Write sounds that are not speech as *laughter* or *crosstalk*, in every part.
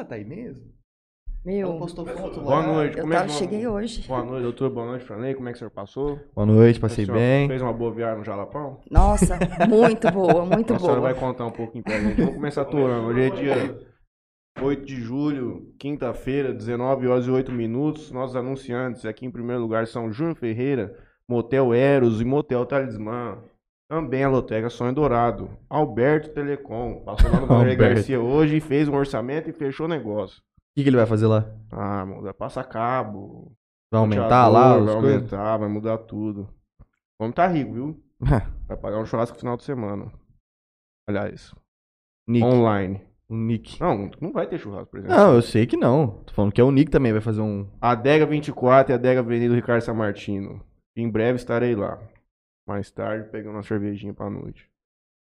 Ah, tá aí mesmo? Meu, Ela postou foto lá. Boa noite. eu Como é tava, que cheguei hoje. Boa noite, doutor. Boa noite, Franley. Como é que o senhor passou? Boa noite, passei bem. Fez uma boa viagem no Jalapão? Nossa, muito boa, *laughs* muito a senhora boa. vai contar um pouquinho pra gente. Vamos começar aturando. Hoje é dia 8 de julho, quinta-feira, 19 horas e 8 minutos. Nossos anunciantes aqui em primeiro lugar são Júnior Ferreira, Motel Eros e Motel Talismã. Também a Lotega Sonho Dourado. Alberto Telecom. Passou lá no *laughs* Alberto. Garcia hoje fez um orçamento e fechou o negócio. O que, que ele vai fazer lá? Ah, mano, vai passar cabo. Vai aumentar lá Vai coisas? aumentar, vai mudar tudo. Vamos tá rico, viu? *laughs* Vai pagar um churrasco no final de semana. Aliás, Nick. online. O Nick. Não, não vai ter churrasco, por exemplo. Não, eu sei que não. Tô falando que é o Nick também vai fazer um. Adega 24 e Adega Avenida Ricardo Samartino. Em breve estarei lá. Mais tarde, pegando uma cervejinha pra noite.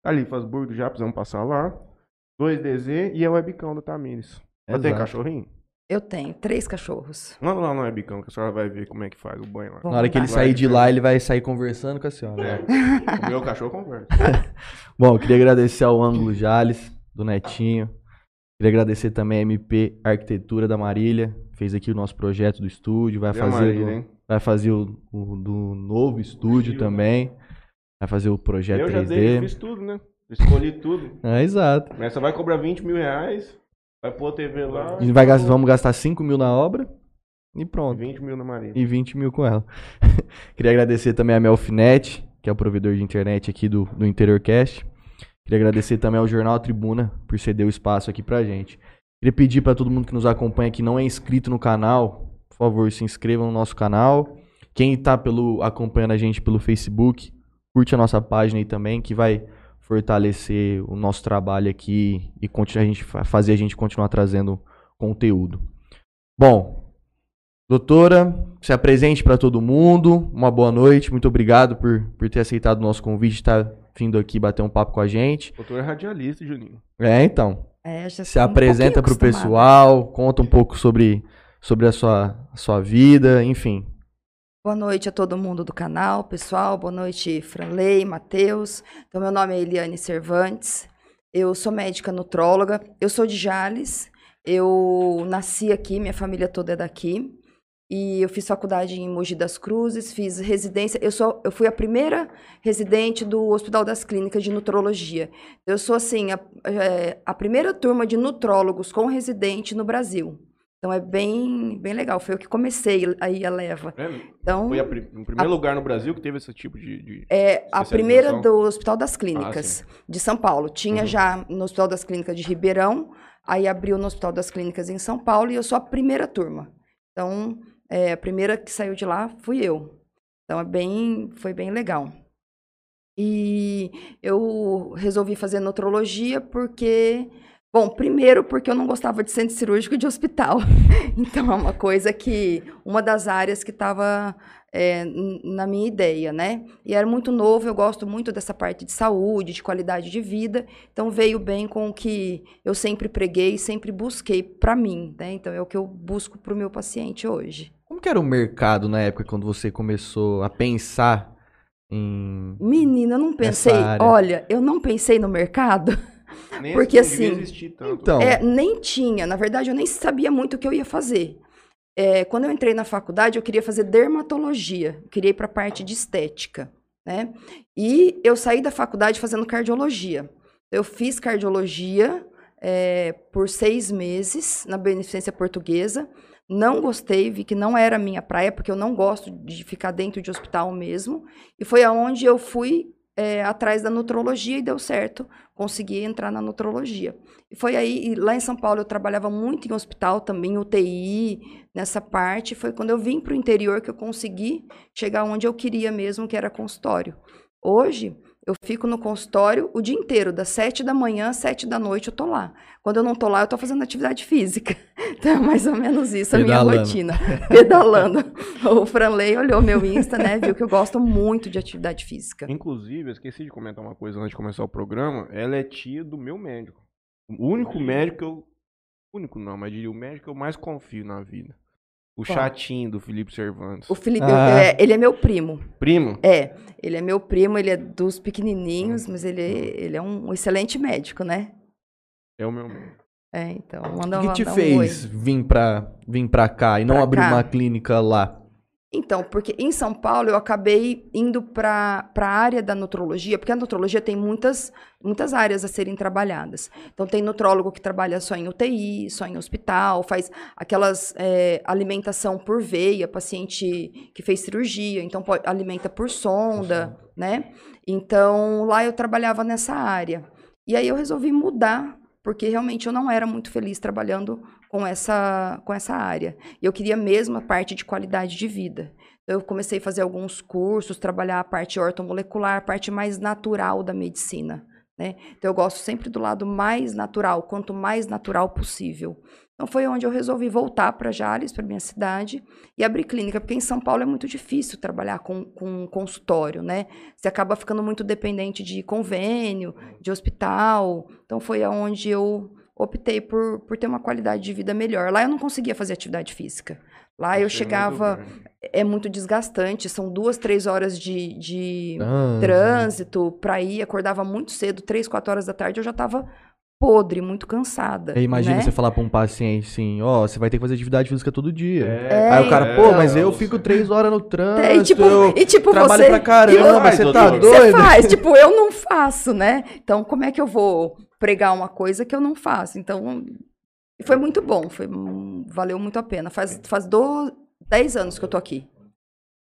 Ali, faz burgo já, precisamos passar lá. 2DZ e a webcam da Tamires. Ter Exato. cachorrinho? Eu tenho três cachorros. Manda lá no webcam que a senhora vai ver como é que faz o banho lá. Na hora que ele sair de lá, ele vai sair conversando com a senhora. É. *laughs* O meu cachorro conversa. *laughs* Bom, queria agradecer ao Ângulo Jales, do Netinho. Queria agradecer também a MP Arquitetura da Marília. Fez aqui o nosso projeto do estúdio. Vai E a fazer, Marília, do, hein? Vai fazer o, o do novo estúdio também. Vai fazer o projeto Eu já 3D. dei, eu fiz tudo, né? Escolhi tudo. É, exato. Essa vai cobrar 20 mil reais. Vai pôr a TV lá. Gente vai gastar, vamos gastar 5 mil na obra e pronto. 20 mil na Marília. E 20 mil com ela. *laughs* Queria agradecer também a Melfinet, que é o provedor de internet aqui do, do Interiorcast. Queria agradecer também ao Jornal Tribuna por ceder o espaço aqui pra gente. Queria pedir pra todo mundo que nos acompanha que não é inscrito no canal, por favor, se inscreva no nosso canal. Quem tá pelo, acompanhando a gente pelo Facebook, curte a nossa página aí também, que vai fortalecer o nosso trabalho aqui e continuar a gente, fa- fazer a gente continuar trazendo conteúdo. Bom, doutora, se apresente para todo mundo. Uma boa noite, muito obrigado por, por ter aceitado o nosso convite, estar vindo aqui bater um papo com a gente. Doutor é radialista, Juninho. É, então, É, já se um apresenta pro acostumada. pessoal, conta um pouco sobre, sobre a, sua, a sua vida, enfim. Boa noite a todo mundo do canal, pessoal. Boa noite, Franley, Matheus. Então, meu nome é Eliane Cervantes. Eu sou médica nutróloga. Eu sou de Jales. Eu nasci aqui, minha família toda é daqui. E eu fiz faculdade em Mogi das Cruzes, fiz residência. Eu, sou, eu fui a primeira residente do Hospital das Clínicas de Nutrologia. Eu sou, assim, a, é, a primeira turma de nutrólogos com residente no Brasil. Então, é bem, bem legal. Foi eu que comecei aí a leva. É, Então, foi a o primeiro lugar no Brasil que teve esse tipo de. de- é a primeira do Hospital das Clínicas Ah, de São Paulo. Tinha Uhum. já no Hospital das Clínicas de Ribeirão, aí abriu no Hospital das Clínicas em São Paulo e eu sou a primeira turma. Então, é, a primeira que saiu de lá fui eu. Então, é bem, foi bem legal. E eu resolvi fazer nutrologia porque, bom, primeiro porque eu não gostava de centro cirúrgico e de hospital. *laughs* Então, é uma coisa que, uma das áreas que estava é, na minha ideia, né? E era muito novo, eu gosto muito dessa parte de saúde, de qualidade de vida, então veio bem com o que eu sempre preguei, sempre busquei para mim, né? Então é o que eu busco para o meu paciente hoje. Como que era o mercado na época quando você começou a pensar em... Menina, eu não pensei, olha, eu não pensei no mercado, *laughs* Nem Porque, assim. Então, É, nem tinha, na verdade eu nem sabia muito o que eu ia fazer. É, quando eu entrei na faculdade, eu queria fazer dermatologia, eu queria ir para a parte de estética, né? E eu saí da faculdade fazendo cardiologia. Eu fiz cardiologia é, por seis meses na Beneficência Portuguesa. Não gostei, vi que não era a minha praia, porque eu não gosto de ficar dentro de hospital mesmo. E foi aonde eu fui é, atrás da nutrologia e deu certo. Consegui entrar na nutrologia. E foi aí, lá em São Paulo, eu trabalhava muito em hospital também, UTI, nessa parte. Foi quando eu vim para o interior que eu consegui chegar onde eu queria mesmo, que era consultório. Hoje, eu fico no consultório o dia inteiro, das sete da manhã às sete da noite eu tô lá. Quando eu não tô lá, eu tô fazendo atividade física. *laughs* Então é mais ou menos isso a minha Pedalando. rotina. Pedalando. *laughs* O Franley olhou meu Insta, né? Viu que eu gosto muito de atividade física. Inclusive, eu esqueci de comentar uma coisa antes de começar o programa. Ela é tia do meu médico. O único médico que eu. Único não, mas diria o médico que eu mais confio na vida. O Qual? chatinho do Felipe Cervantes. O Felipe, Ah. é, ele é meu primo. Primo? É, ele é meu primo, ele é dos pequenininhos, mas ele, ele é um excelente médico, né? É o meu médico. É, então, O manda que, um, que te um fez vir pra, vir pra cá e não Pra abrir cá? uma clínica lá? Então, porque em São Paulo eu acabei indo para a área da nutrologia, porque a nutrologia tem muitas, muitas áreas a serem trabalhadas. Então, tem nutrólogo que trabalha só em UTI, só em hospital, faz aquelas é, alimentação por veia, paciente que fez cirurgia, então pode, alimenta por sonda, né? Então, lá eu trabalhava nessa área. E aí eu resolvi mudar, porque realmente eu não era muito feliz trabalhando com essa, com essa área. E eu queria mesmo a parte de qualidade de vida. Então, eu comecei a fazer alguns cursos, trabalhar a parte ortomolecular, a parte mais natural da medicina. Né? Então, eu gosto sempre do lado mais natural, quanto mais natural possível. Então, foi onde eu resolvi voltar para Jales, para minha cidade, e abrir clínica, porque em São Paulo é muito difícil trabalhar com, com consultório, né? Você acaba ficando muito dependente de convênio, de hospital. Então, foi aonde eu optei por, por ter uma qualidade de vida melhor. Lá eu não conseguia fazer atividade física. Lá eu é chegava, é muito desgastante, são duas, três horas de, de Ah, trânsito para ir, acordava muito cedo, três, quatro horas da tarde, eu já estava podre, muito cansada. Aí imagina né? você falar pra um paciente assim, ó, você vai ter que fazer atividade física todo dia. É, Aí o cara, é, pô, mas é, eu você- fico três horas no trânsito, É, e tipo, eu e tipo trabalho você, pra e caramba, faz, você tá que doido? Você faz, tipo, eu não faço, né? Então, como é que eu vou pregar uma coisa que eu não faço? Então, foi muito bom, foi, hum, valeu muito a pena. Faz, faz do, 10 anos que eu tô aqui.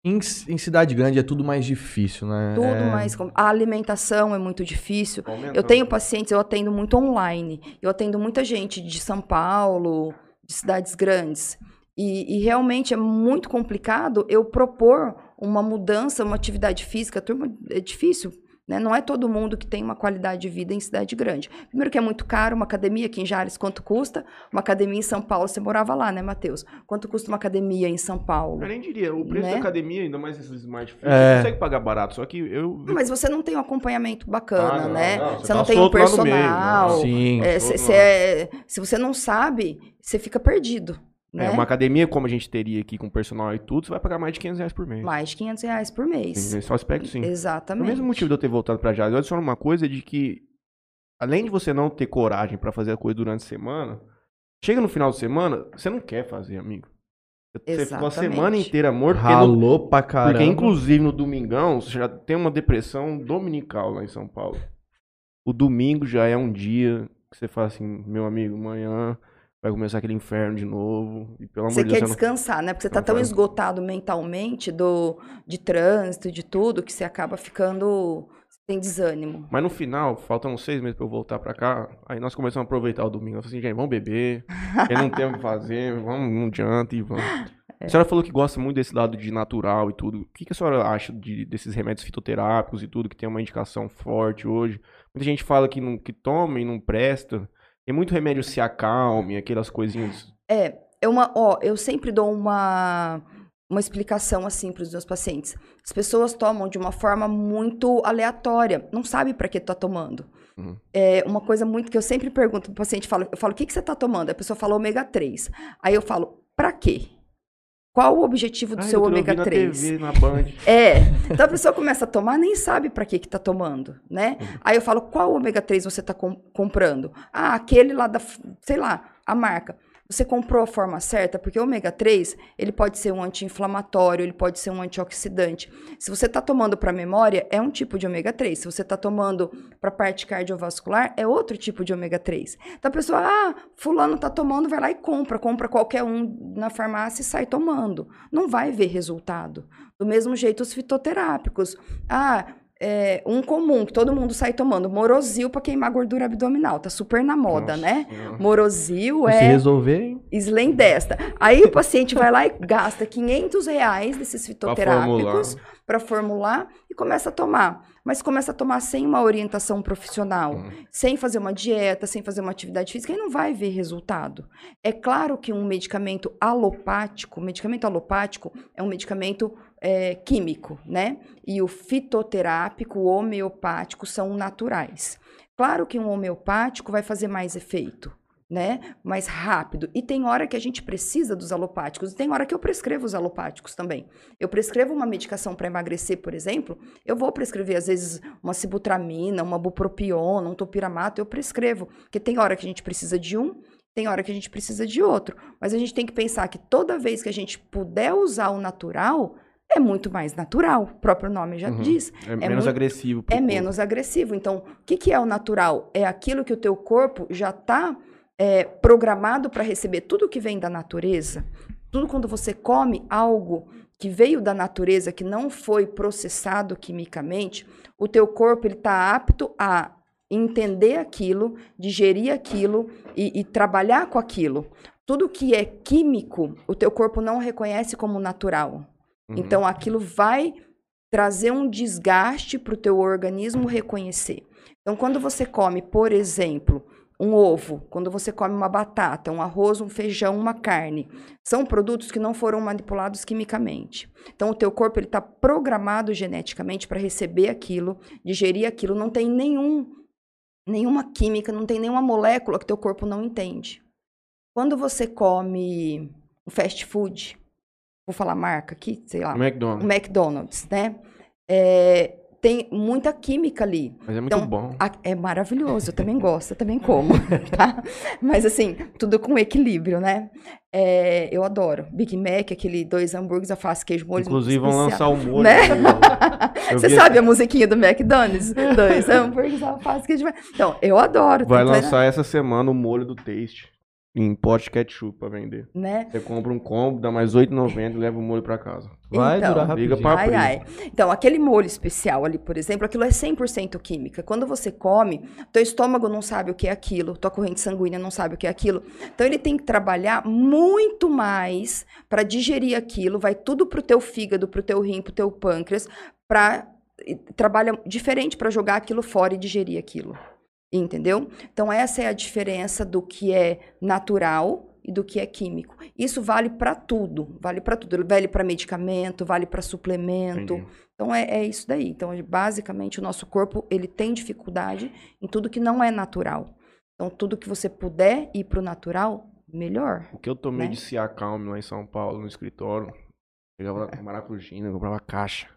Em, em cidade grande é tudo mais difícil, né? Tudo É- mais. A alimentação é muito difícil. Aumentando. Eu tenho pacientes, eu atendo muito online. Eu atendo muita gente de São Paulo, de cidades grandes. E, e realmente é muito complicado eu propor uma mudança, uma atividade física. Turma, é difícil. Né? Não é todo mundo que tem uma qualidade de vida em cidade grande. Primeiro que é muito caro, uma academia aqui em Jales, quanto custa? Uma academia em São Paulo, você morava lá, né, Matheus? Quanto custa uma academia em São Paulo? Eu nem diria, o preço Né? da academia, ainda mais esses smart fit, É. você consegue pagar barato, só que eu... Mas você não tem um acompanhamento bacana, Ah, não, né? não, você você não tá tem um meio, personal. não. Sim. É, Todo cê- cê é- se você não sabe, você fica perdido. Né? É, uma academia como a gente teria aqui com personal e tudo, você vai pagar mais de 500 reais por mês. Mais de 500 reais por mês. Nesse aspecto, sim. O Exatamente. mesmo motivo de eu ter voltado pra Jales, eu adiciono uma coisa de que, além de você não ter coragem pra fazer a coisa durante a semana, chega no final de semana, você não quer fazer, amigo. Você ficou a Exatamente. semana inteira morto, porque, no- Ralou pra caramba. porque inclusive no domingão, você já tem uma depressão dominical lá em São Paulo. O domingo já é um dia que você fala assim, meu amigo, amanhã vai começar aquele inferno de novo. E pelo amor Você de quer Deus, você não... descansar, né? Porque você tá não tão esgotado mentalmente do, de trânsito, de tudo, que você acaba ficando. Tem desânimo. Mas no final, faltam seis meses pra eu voltar pra cá. Aí nós começamos a aproveitar o domingo. Eu falei assim, gente, vamos beber. Quem não tem o que fazer, *laughs* vamos, não adianta e vamos. É. A senhora falou que gosta muito desse lado de natural e tudo. O que, que a senhora acha de- desses remédios fitoterápicos e tudo, que tem uma indicação forte hoje? Muita gente fala que, não, que toma e não presta. Tem muito remédio se acalme, aquelas coisinhas. É, é uma, ó, eu sempre dou uma uma explicação assim para os meus pacientes. As pessoas tomam de uma forma muito aleatória, não sabe para que tá tomando. Uhum. É uma coisa muito que eu sempre pergunto pro paciente, falo, eu falo, o que, que você tá tomando? A pessoa fala ômega 3. Aí eu falo, para quê? Qual o objetivo do Ai, seu ômega na 3? TV, na Band. É. Então a pessoa começa a tomar, nem sabe para que que tá tomando, né? Aí eu falo, qual ômega 3 você tá com- comprando? Ah, aquele lá da, sei lá, a marca. Você comprou a forma certa? Porque o ômega 3, ele pode ser um anti-inflamatório, ele pode ser um antioxidante. Se você tá tomando para memória, é um tipo de ômega 3. Se você tá tomando para parte cardiovascular, é outro tipo de ômega 3. Então a pessoa, ah, fulano tá tomando, vai lá e compra, compra qualquer um na farmácia e sai tomando. Não vai ver resultado. Do mesmo jeito, os fitoterápicos. Ah, é, um comum que todo mundo sai tomando, Morosil para queimar gordura abdominal. Tá super na moda, Nossa né? Senhora. Morosil Se é resolver, hein? Slendesta. Aí o paciente vai lá e gasta 500 reais desses fitoterápicos para formular e começa a tomar. Mas começa a tomar sem uma orientação profissional, Hum. sem fazer uma dieta, sem fazer uma atividade física, e não vai ver resultado. É claro que um medicamento alopático, medicamento alopático é um medicamento é, químico, né? E o fitoterápico, o homeopático são naturais. Claro que um homeopático vai fazer mais efeito, né? Mais rápido. E tem hora que a gente precisa dos alopáticos, e tem hora que eu prescrevo os alopáticos também. Eu prescrevo uma medicação para emagrecer, por exemplo, eu vou prescrever às vezes uma sibutramina, uma bupropiona, um topiramato, eu prescrevo, porque tem hora que a gente precisa de um tem hora que a gente precisa de outro. Mas a gente tem que pensar que toda vez que a gente puder usar o natural, é muito mais natural. O próprio nome já Uhum. diz. É, menos muito- agressivo. É corpo. menos agressivo. Então, o que, que é o natural? É aquilo que o teu corpo já está programado para receber tudo que vem da natureza. Tudo quando você come algo que veio da natureza, que não foi processado quimicamente, o teu corpo está apto a entender aquilo, digerir aquilo e, e trabalhar com aquilo. Tudo que é químico, o teu corpo não reconhece como natural. Uhum. Então, aquilo vai trazer um desgaste para o teu organismo reconhecer. Então, quando você come, por exemplo, um ovo, quando você come uma batata, um arroz, um feijão, uma carne, são produtos que não foram manipulados quimicamente. Então, o teu corpo ele está programado geneticamente para receber aquilo, digerir aquilo. Não tem nenhum, nenhuma química, não tem nenhuma molécula que teu corpo não entende. Quando você come um fast food, vou falar marca aqui, sei lá, O McDonald's. McDonald's, né? É, tem muita química ali. Mas é muito Então, bom. A- É maravilhoso, eu também gosto, eu também como, *laughs* tá? Mas assim, tudo com equilíbrio, né? É, eu adoro. Big Mac, aquele dois hambúrgueres, alface, queijo, molho Inclusive vão lançar o molho. Né? *laughs* Você vi sabe a musiquinha do McDonald's? Dois *laughs* hambúrgueres, alface, queijo, molho. Então, eu adoro. Vai lançar essa semana o molho do Taste. Em pote ketchup pra vender. Né? Você compra um combo, dá mais R$ 8,90 e leva o molho pra casa. Vai Então, durar liga rapidinho. pra- Ai, ai. Então, aquele molho especial ali, por exemplo, aquilo é 100% química. Quando você come, teu estômago não sabe o que é aquilo, tua corrente sanguínea não sabe o que é aquilo. Então, ele tem que trabalhar muito mais para digerir aquilo, vai tudo pro teu fígado, pro teu rim, pro teu pâncreas, para trabalha diferente para jogar aquilo fora e digerir aquilo. Entendeu? Então, essa é a diferença do que é natural e do que é químico. Isso vale para tudo, vale para tudo. Vale para medicamento, vale para suplemento. Entendi. Então é, é isso daí. Então basicamente o nosso corpo ele tem dificuldade em tudo que não é natural. Então tudo que você puder ir para o natural, melhor. O que eu tomei Né? de Ciacalme lá em São Paulo, no escritório, pegava *laughs* maracujina, comprava caixa.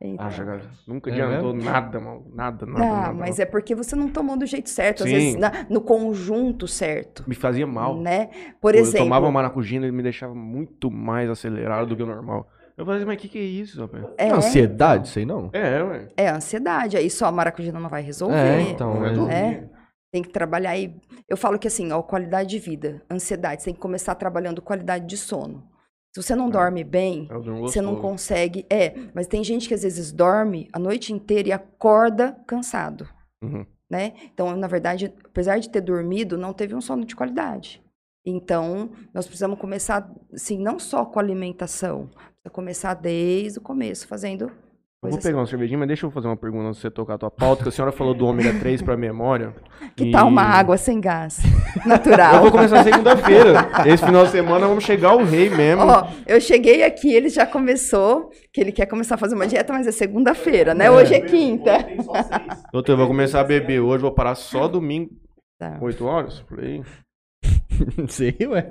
Então, cara. Nunca É adiantou mesmo? nada, mano. Nada, nada, ah, nada. mas é porque você não tomou do jeito certo, às Sim. vezes na- no conjunto certo, Me fazia mal. né? Por eu exemplo, tomava maracujina e me deixava muito mais acelerado do que o normal. Eu falei, mas o que, que é isso, rapaz? é, Ansiedade, sei não. É, ué. é ansiedade. Aí só a maracujina não vai resolver. É, então. É? Tem que trabalhar aí. Eu falo que assim, ó, qualidade de vida, ansiedade, você tem que começar trabalhando qualidade de sono. Se você não dorme bem, durmo você não consegue. É, mas tem gente que às vezes dorme a noite inteira e acorda cansado, Uhum. né? Então, na verdade, apesar de ter dormido, não teve um sono de qualidade. Então, nós precisamos começar, assim, não só com a alimentação, precisa começar desde o começo, fazendo Eu vou coisas pegar uma cervejinha, mas deixa eu fazer uma pergunta antes de você tocar a tua pauta, que a senhora falou do ômega 3 pra memória. *laughs* Que e- tal uma água sem gás? *laughs* Natural. Eu vou começar segunda-feira. Esse final de semana vamos chegar ao rei mesmo. Ó, eu cheguei aqui, ele já começou, que ele quer começar a fazer uma dieta, mas é segunda-feira, né? É. Hoje é quinta. Doutor, eu vou começar a beber hoje, vou parar só domingo, Tá. 8 horas, *laughs* por aí. Sei, ué.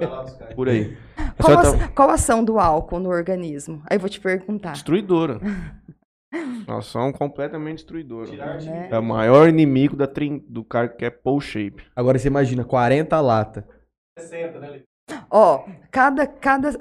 Por aí. Qual, a, tá qual a ação do álcool no organismo? Aí eu vou te perguntar. destruidora. Nós somos completamente destruidora. Né? É o maior inimigo da trin- do cara que quer pull shape. Agora você imagina, 40 lata. Ó, cada, cada,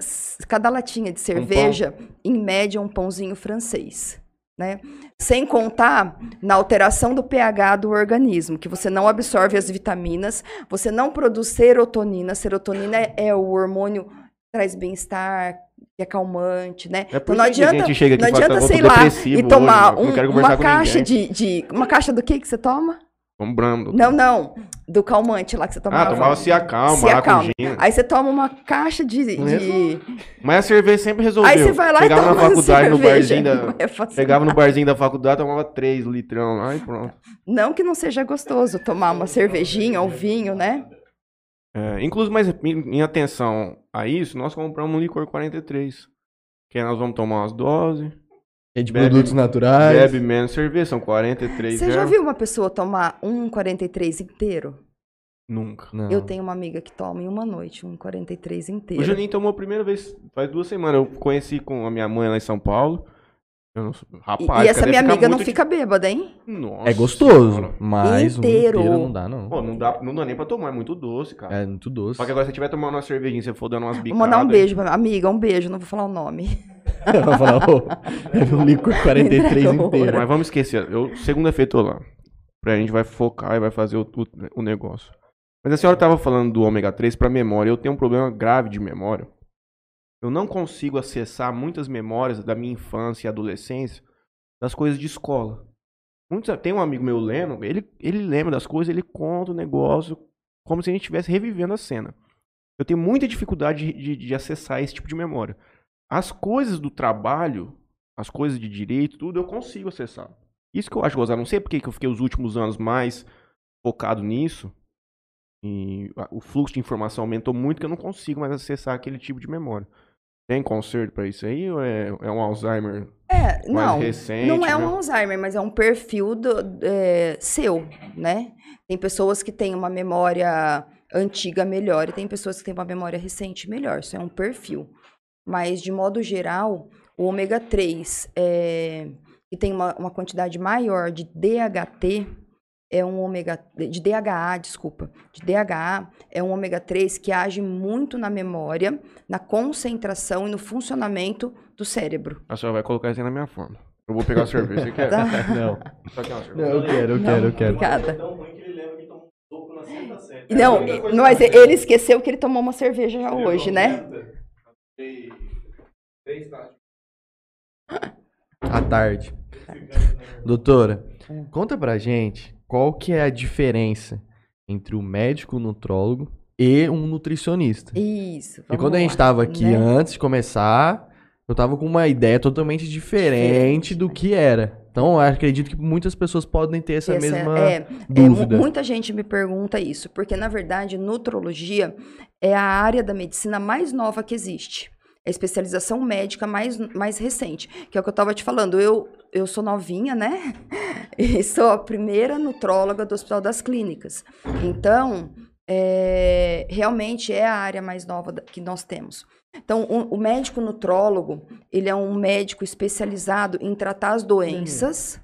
cada latinha de cerveja, em média, é um pãozinho francês. Né? Sem contar na alteração do pH do organismo, que você não absorve as vitaminas, você não produz serotonina. Serotonina é, é o hormônio que traz bem-estar, que é calmante, né? É Então não adianta, gente chega aqui não adianta "Tá, eu tô sei lá, e tomar hoje, um- uma caixa ninguém." de, de. Uma caixa do que que você toma? Comprando. Não, não. Do calmante lá que você tomava. Ah, tomava Ciacalma, Ciacalma. maracujina. Aí você toma uma caixa de. de... Mas a cerveja sempre resolveu. Aí você vai lá Chegava e toma na faculdade, no cerveja. barzinho da... É Chegava no barzinho da faculdade, tomava três litrão lá e pronto. Não que não seja gostoso tomar uma cervejinha ou vinho, né? É, inclusive, mas em, em atenção a isso, nós compramos um licor 43. Que aí nós vamos tomar umas doses, É de Bebe- produtos naturais. bebe menos cerveja, são 43 Você já viu uma pessoa tomar um 43 inteiro? Nunca. Não. Eu tenho uma amiga que toma em uma noite um 43 inteiro. O Juninho tomou a primeira vez, faz duas semanas. Eu conheci com a minha mãe lá em São Paulo. Eu não sou- E, Rapaz, e essa minha amiga não muito fica bêbada, hein? Nossa É gostoso, Senhora. mas Inteiro. um inteiro não dá, não. Pô, não dá, não dá nem pra tomar, é muito doce, cara. É muito doce. Só que agora se você estiver tomando uma cervejinha, você for dando umas Vou bicadas... mandar um beijo pra amiga, um beijo, não vou falar o nome. *laughs* Ela fala, ô, é um licor 43 Entregou. inteiro. Mas vamos esquecer. Eu, segunda-feira tô lá. Pra gente vai focar e vai fazer o, o, o negócio. Mas a senhora tava falando do ômega 3 pra memória. Eu tenho um problema grave de memória. Eu não consigo acessar muitas memórias da minha infância e adolescência das coisas de escola. Muitos, tem um amigo meu, Leno, ele, ele lembra das coisas, ele conta o negócio como se a gente estivesse revivendo a cena. Eu tenho muita dificuldade de, de- de acessar esse tipo de memória. As coisas do trabalho, as coisas de direito, tudo, eu consigo acessar. Isso que eu acho gozar. Não sei porque que eu fiquei os últimos anos mais focado nisso. E o fluxo de informação aumentou muito que eu não consigo mais acessar aquele tipo de memória. Tem conserto pra isso aí ou é, é um Alzheimer É, mais não. recente? Não é né? um Alzheimer, mas é um perfil do- é, seu, né? Tem pessoas que têm uma memória antiga melhor e tem pessoas que têm uma memória recente melhor. Isso é um perfil. Mas, de modo geral, o ômega 3, é, que tem uma, uma quantidade maior de DHT, é um ômega. de DHA, desculpa. De DHA é um ômega 3 que age muito na memória, na concentração e no funcionamento do cérebro. A senhora vai colocar isso aí na minha forma. Eu vou pegar a cerveja. Você quer? *laughs* Tá? Não, Só quer uma não, cerveja? eu quero, eu quero, eu quero. Obrigada. que que. Não, É coisa mas que ele esqueceu que ele tomou uma cerveja já hoje, né? À tarde. Doutora, conta pra gente qual que é a diferença entre o médico nutrólogo e um nutricionista. Isso. E quando a gente lá, tava aqui né? antes de começar, eu tava com uma ideia totalmente diferente do que era. Então, eu acredito que muitas pessoas podem ter essa, Essa- mesma é, é, dúvida. muita gente me pergunta isso, porque na verdade nutrologia é a área da medicina mais nova que existe. É a especialização médica mais, mais recente, que é o que eu estava te falando. Eu, eu sou novinha, né? *laughs* E sou a primeira nutróloga do Hospital das Clínicas. Então, é, realmente é a área mais nova que nós temos. Então, o médico nutrólogo, ele é um médico especializado em tratar as doenças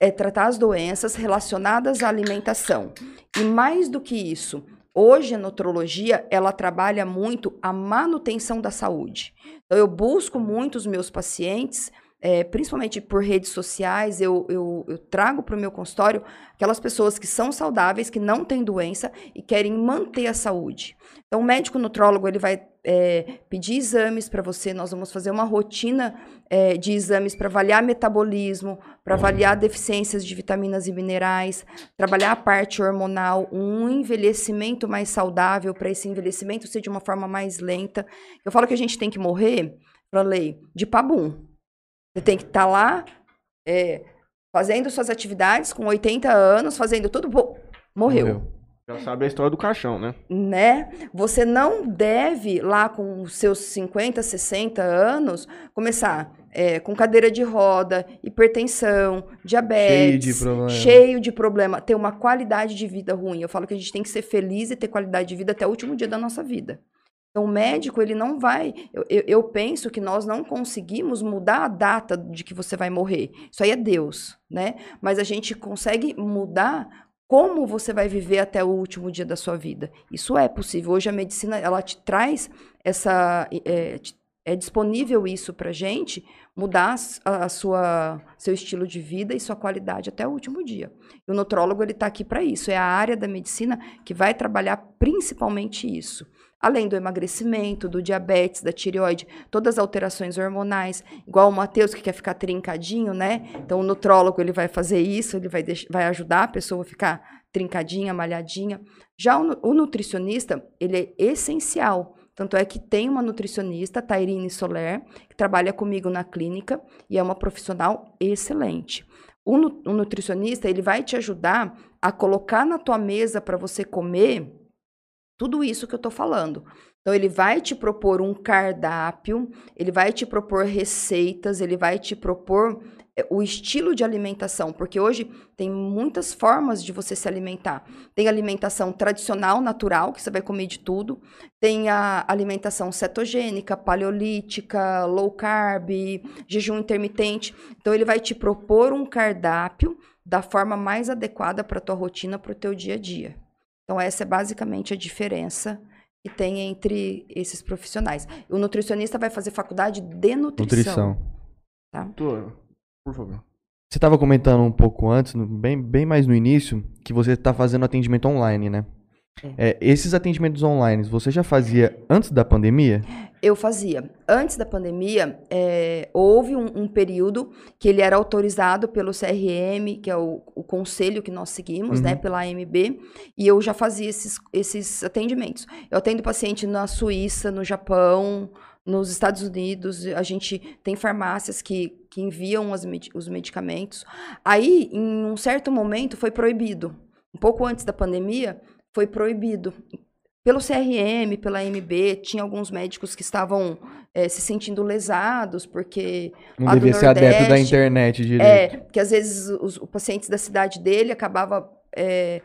é tratar as doenças relacionadas à alimentação. E mais do que isso, hoje a nutrologia, ela trabalha muito a manutenção da saúde. Então, eu busco muito os meus pacientes, é, principalmente por redes sociais, eu, eu, eu trago para o meu consultório aquelas pessoas que são saudáveis, que não têm doença e querem manter a saúde. Então, o médico nutrólogo, ele vai é, pedir exames para você, nós vamos fazer uma rotina é, de exames para avaliar metabolismo, para avaliar deficiências de vitaminas e minerais, trabalhar a parte hormonal, um envelhecimento mais saudável para esse envelhecimento ser de uma forma mais lenta. Eu falo que a gente tem que morrer, lei de pabum. Você tem que estar lá é, fazendo suas atividades com 80 anos, fazendo tudo, pô, morreu Já sabe a história do caixão, né? né? Você não deve, lá com os seus 50, 60 anos, começar é, com cadeira de roda, hipertensão, diabetes. Cheio de problema. cheio de problema, ter uma qualidade de vida ruim. Eu falo que a gente tem que ser feliz e ter qualidade de vida até o último dia da nossa vida. Então, o médico, ele não vai. Eu, eu, eu penso que nós não conseguimos mudar a data de que você vai morrer. Isso aí é Deus, né? Mas a gente consegue mudar como você vai viver até o último dia da sua vida. Isso é possível. Hoje a medicina ela te traz essa é, é disponível isso para gente mudar a sua seu estilo de vida e sua qualidade até o último dia. E o nutrólogo ele está aqui para isso. É a área da medicina que vai trabalhar principalmente isso. Além do emagrecimento, do diabetes, da tireoide, todas as alterações hormonais, igual o Matheus que quer ficar trincadinho, né? Então o nutrólogo ele vai fazer isso, ele vai, vai ajudar a pessoa a ficar trincadinha, malhadinha. Já o, o nutricionista, ele é essencial. Tanto é que tem uma nutricionista, Tairine Soler, que trabalha comigo na clínica e é uma profissional excelente. O nutricionista, ele vai te ajudar a colocar na tua mesa para você comer Tudo isso que eu estou falando. Então, ele vai te propor um cardápio, ele vai te propor receitas, ele vai te propor é, o estilo de alimentação, porque hoje tem muitas formas de você se alimentar. Tem alimentação tradicional, natural, que você vai comer de tudo. Tem a alimentação cetogênica, paleolítica, low carb, jejum intermitente. Então, ele vai te propor um cardápio da forma mais adequada para a tua rotina, para o teu dia a dia. Então, essa é basicamente a diferença que tem entre esses profissionais. O nutricionista vai fazer faculdade de nutrição. Nutrição. Tá? Doutor, por favor. Você estava comentando um pouco antes, no- bem, bem mais no início, que você está fazendo atendimento online, né? É, esses atendimentos online, você já fazia antes da pandemia? Eu fazia. Antes da pandemia, é, houve um, um período que ele era autorizado pelo CRM, que é o, o conselho que nós seguimos, né, Uhum. pela AMB, e eu já fazia esses, esses atendimentos. Eu atendo paciente na Suíça, no Japão, nos Estados Unidos, a gente tem farmácias que, que enviam as os medicamentos. Aí, em um certo momento, foi proibido. Um pouco antes da pandemia, foi proibido pelo CRM, pela AMB, tinha alguns médicos que estavam eh, se sentindo lesados, porque Não devia ser adepto da internet direito. é, que às vezes os, os pacientes da cidade dele acabava é,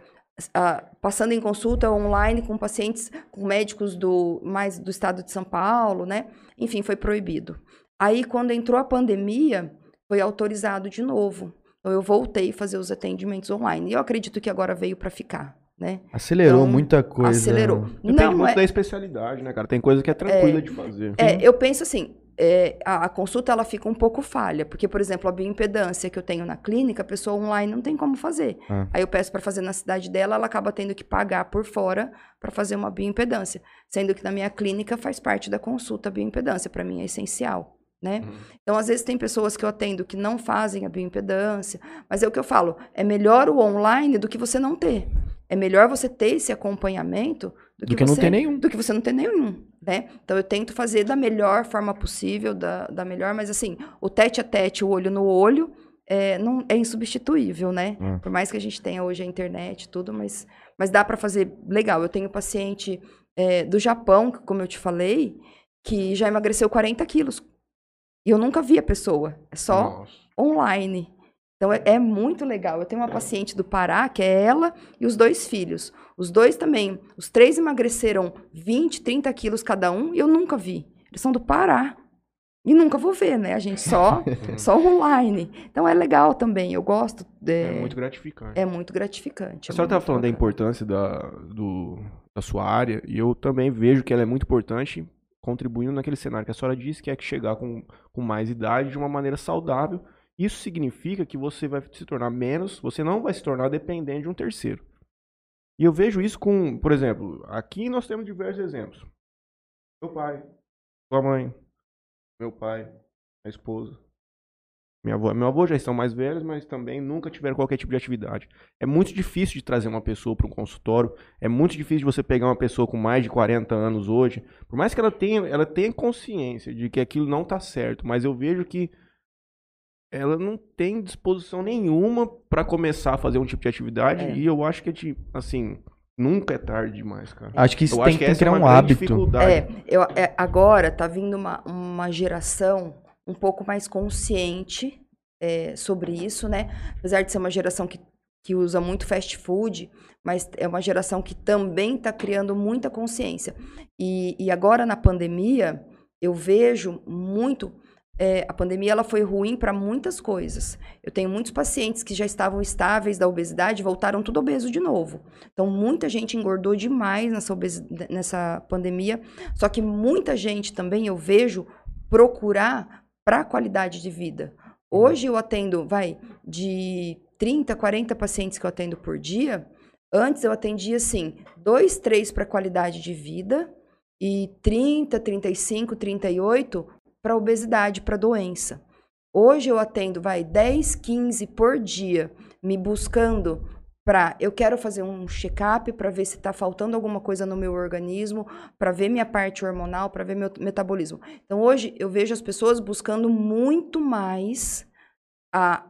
a- passando em consulta online com pacientes, com médicos do mais do estado de São Paulo, né? Enfim, foi proibido. Aí, quando entrou a pandemia, foi autorizado de novo. Então, eu voltei a fazer os atendimentos online. E eu acredito que agora veio para ficar, né? Acelerou Então, muita coisa. Acelerou. Depende Não muito é, da especialidade, né, cara? Tem coisa que é tranquila de fazer. é, eu penso assim, é, a, a consulta ela fica um pouco falha, porque, por exemplo, a bioimpedância que eu tenho na clínica, a pessoa online não tem como fazer. Ah. Aí eu peço para fazer na cidade dela, ela acaba tendo que pagar por fora para fazer uma bioimpedância, sendo que na minha clínica faz parte da consulta a bioimpedância, para mim é essencial. Né? Então, às vezes, tem pessoas que eu atendo que não fazem a bioimpedância, mas é o que eu falo: é melhor o online do que você não ter. É melhor você ter esse acompanhamento do que, Do que não você- ter nenhum. do que você não ter nenhum, né? Então eu tento fazer da melhor forma possível, da, da melhor, mas assim, o tete a tete, o olho no olho, é, não, é insubstituível, né? Hum. Por mais que a gente tenha hoje a internet e tudo, mas, mas dá para fazer legal. Eu tenho paciente é, do Japão, que, como eu te falei, que já emagreceu 40 quilos. E eu nunca vi a pessoa, é só Nossa. online. Então é, é muito legal. Eu tenho uma paciente do Pará, que é ela e os dois filhos. Os dois também, os três emagreceram 20, 30 quilos cada um e eu nunca vi. Eles são do Pará. E nunca vou ver, né? A gente só, *laughs* só online. Então é legal também. Eu gosto. É É, muito gratificante. é muito gratificante. A é senhora estava falando da importância da, do- da sua área, e eu também vejo que ela é muito importante, contribuindo naquele cenário que a senhora disse, que é que chegar com, com mais idade de uma maneira saudável. Isso significa que você vai se tornar menos, você não vai se tornar dependente de um terceiro. E eu vejo isso com, por exemplo, aqui nós temos diversos exemplos. Meu pai, sua mãe, meu pai, a esposa, minha avó. Meu avô já estão mais velhos, mas também nunca tiveram qualquer tipo de atividade. É muito difícil de trazer uma pessoa para um consultório. É muito difícil de você pegar uma pessoa com mais de 40 anos hoje. Por mais que ela tenha, ela tenha consciência de que aquilo não está certo, mas eu vejo que ela não tem disposição nenhuma para começar a fazer um tipo de atividade. É. E eu acho que é assim, nunca é tarde demais, cara. Acho que isso eu tem que que criar é um hábito. É, eu, é, agora tá vindo uma, uma geração um pouco mais consciente é, sobre isso, né? Apesar de ser uma geração que, que usa muito fast food, mas é uma geração que também está criando muita consciência. E, e agora na pandemia, eu vejo muito. É, a pandemia ela foi ruim para muitas coisas. Eu tenho muitos pacientes que já estavam estáveis da obesidade, voltaram tudo obeso de novo. Então, muita gente engordou demais nessa, nessa pandemia. Só que muita gente também eu vejo procurar para a qualidade de vida. Hoje eu atendo, vai, de 30, 40 pacientes que eu atendo por dia. Antes eu atendia, assim, dois, três para qualidade de vida e 30, 35, 38 para obesidade, para doença. Hoje eu atendo, vai, 10, 15 por dia, me buscando para eu quero fazer um check-up para ver se está faltando alguma coisa no meu organismo, para ver minha parte hormonal, para ver meu metabolismo. Então hoje eu vejo as pessoas buscando muito mais a,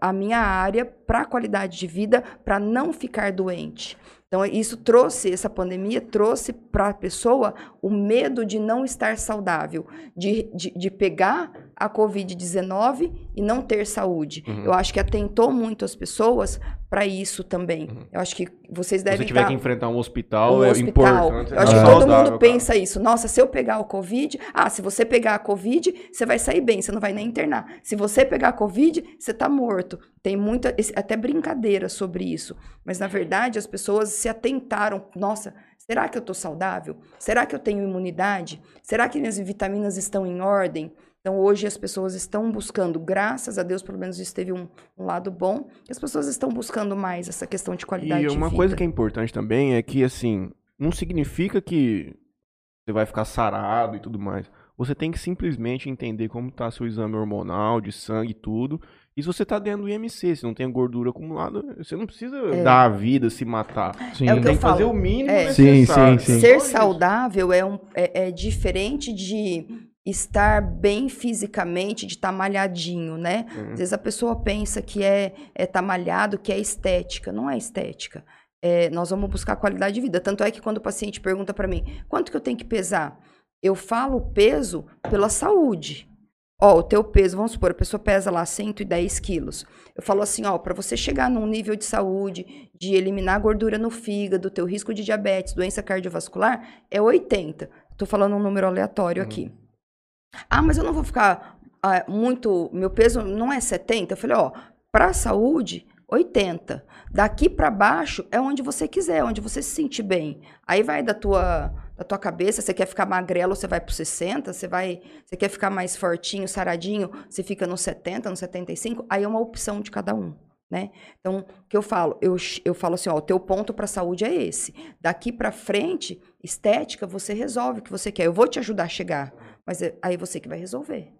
a minha área para qualidade de vida, para não ficar doente. Então, isso trouxe, essa pandemia trouxe para a pessoa o medo de não estar saudável, de, de, de pegar a Covid-19 e não ter saúde. Uhum. Eu acho que atentou muito as pessoas para isso também. Eu acho que vocês Se devem você tiver estar que enfrentar um hospital, um é hospital. importante. Eu acho estar que todo saudável, mundo cara. pensa isso. Nossa, se eu pegar o Covid, ah, se você pegar a Covid, você vai sair bem, você não vai nem internar. Se você pegar a Covid, você tá morto. Tem muita, até brincadeira sobre isso. Mas, na verdade, as pessoas se atentaram. Nossa, será que eu tô saudável? Será que eu tenho imunidade? Será que minhas vitaminas estão em ordem? Então, hoje as pessoas estão buscando, graças a Deus, pelo menos isso teve um, um lado bom, que as pessoas estão buscando mais essa questão de qualidade E de uma vida. coisa que é importante também é que, assim, não significa que você vai ficar sarado e tudo mais. Você tem que simplesmente entender como tá seu exame hormonal, de sangue e tudo. E se você tá dentro do IMC, se não tem gordura acumulada, você não precisa dar a vida, se matar. Sim. É o que Tem eu que fazer falo. o mínimo É. Sim, necessário. sim, sim. Ser Só isso. saudável é, um, é, é diferente de estar bem fisicamente, de estar malhadinho, né? Uhum. Às vezes a pessoa pensa que é estar é tá malhado, que é estética. Não é estética. É, nós vamos buscar qualidade de vida. Tanto é que quando o paciente pergunta para mim, quanto que eu tenho que pesar? Eu falo o peso pela saúde. Ó, o teu peso, vamos supor, a pessoa pesa lá 110 quilos. Eu falo assim, ó, para você chegar num nível de saúde, de eliminar a gordura no fígado, teu risco de diabetes, doença cardiovascular, é 80. Tô falando um número aleatório aqui. Ah, mas eu não vou ficar ah, muito. Meu peso não é 70? Eu falei, ó, para saúde, 80. Daqui para baixo é onde você quiser, onde você se sentir bem. Aí vai da tua, da tua cabeça, você quer ficar magrelo, você vai pro 60, você vai, você quer ficar mais fortinho, saradinho, você fica no 70, no 75, aí é uma opção de cada um. Né? Então, o que eu falo? Eu, eu falo assim, ó, o teu ponto para saúde é esse. Daqui para frente, estética, você resolve o que você quer. Eu vou te ajudar a chegar, mas é- aí você que vai resolver.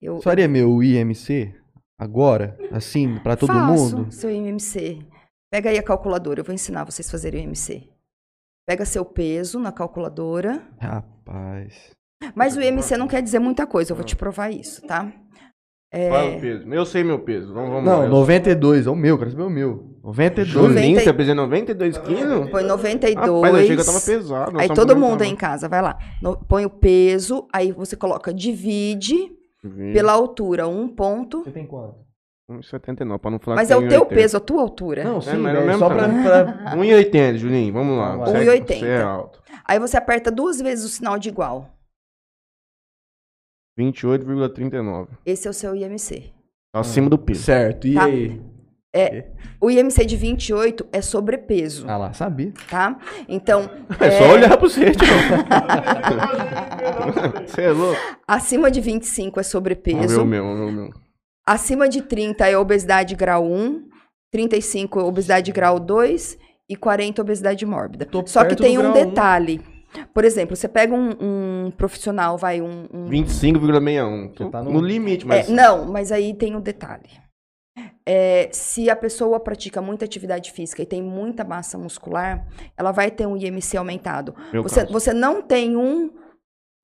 Eu, faria meu IMC agora? Assim, pra todo faço mundo? seu IMC. Pega aí a calculadora, eu vou ensinar vocês a fazerem o IMC. Pega seu peso na calculadora. Rapaz. Mas o IMC não quer dizer muita coisa, eu vou te provar isso, tá? É, Qual é o peso? Eu sei meu peso. Vamos, vamos Não, lá. 92. É o meu, quero saber o meu. 92. Juninho, Noventa e- você pesa 92 quilos? põe 92. Rapaz, eu achei que eu tava pesado. Aí todo mundo aí em casa, vai lá. No- põe o peso, aí você coloca, divide Vi. pela altura, um ponto. Você tem quanto? 1,79, pra não falar Mas que é o tem teu 1,80. peso, a tua altura. Não, sim, mas é o velho, mesmo só pra... pra- *laughs* 1,80, Juninho, vamos lá. Vamos Você lá. é- 1,80. Você é alto. Aí você aperta duas vezes o sinal de igual. 28,39. Esse é o seu IMC. Acima do peso. Certo, e Tá. aí? O IMC de 28 é sobrepeso, Ah lá, sabia. tá? Então, É só olhar pro você, tio. *laughs* Você é louco? acima de 25 é Vamos ver sobrepeso. o meu, vamos ver o meu. Acima de 30 é obesidade grau 1, 35 é obesidade grau 2 e 40 é obesidade mórbida. Tô Só que perto tem um grau um. detalhe. Por exemplo, você pega um, um profissional, vai, um. um- 25,61. Tô Você tá no... no- limite, É, mas... não, mas aí tem um detalhe. É, se a pessoa pratica muita atividade física e tem muita massa muscular, ela vai ter um IMC aumentado. Meu Você, caso. você não tem um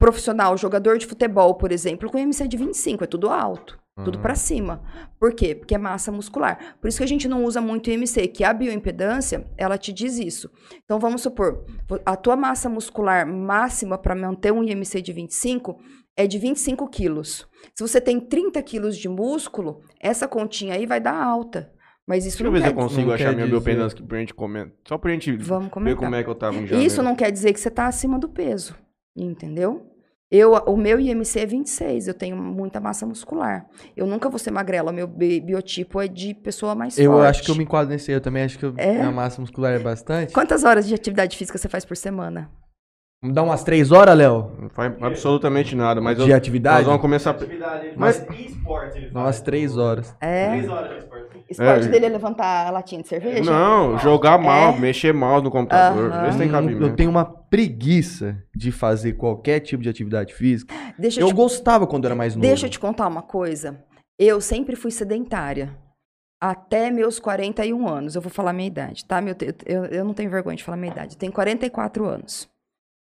profissional, jogador de futebol, por exemplo, com IMC de 25, é tudo alto, tudo Uhum. pra cima. Por quê? Porque é massa muscular. Por isso que a gente não usa muito IMC, que a bioimpedância, ela te diz isso. Então vamos supor, a tua massa muscular máxima para manter um IMC de 25 é de 25 quilos. Se você tem 30 quilos de músculo, essa continha aí vai dar alta. Mas isso Deixa eu não ver se eu consigo achar minha biopedância aqui pra gente comentar. Só pra gente Vamos ver como é que eu tava em janeiro. Isso não quer dizer que você está acima do peso, entendeu? Eu, o meu IMC é 26, eu tenho muita massa muscular. Eu nunca vou ser magrela, meu bi- biotipo é de pessoa mais Eu forte. acho que eu me enquadro nesse. Eu também acho que eu, É? minha massa muscular é bastante. Quantas horas de atividade física você faz por semana? Vamos dar umas três horas, Léo? Não faz absolutamente nada, mas De eu- atividade? nós vamos começar... Atividade, Mas- mas esporte ele faz. Umas três horas. É? Três horas de esporte. Esporte É. dele é levantar a latinha de cerveja? Não, jogar mal, É? mexer mal no computador. Se tem cabimento. eu tenho uma preguiça de fazer qualquer tipo de atividade física. Deixa eu, Eu te, gostava quando era mais novo. deixa eu te contar uma coisa. Eu sempre fui sedentária. Até meus 41 anos. Eu vou falar minha idade, tá? Meu, eu, eu não tenho vergonha de falar minha idade. Eu tenho 44 anos.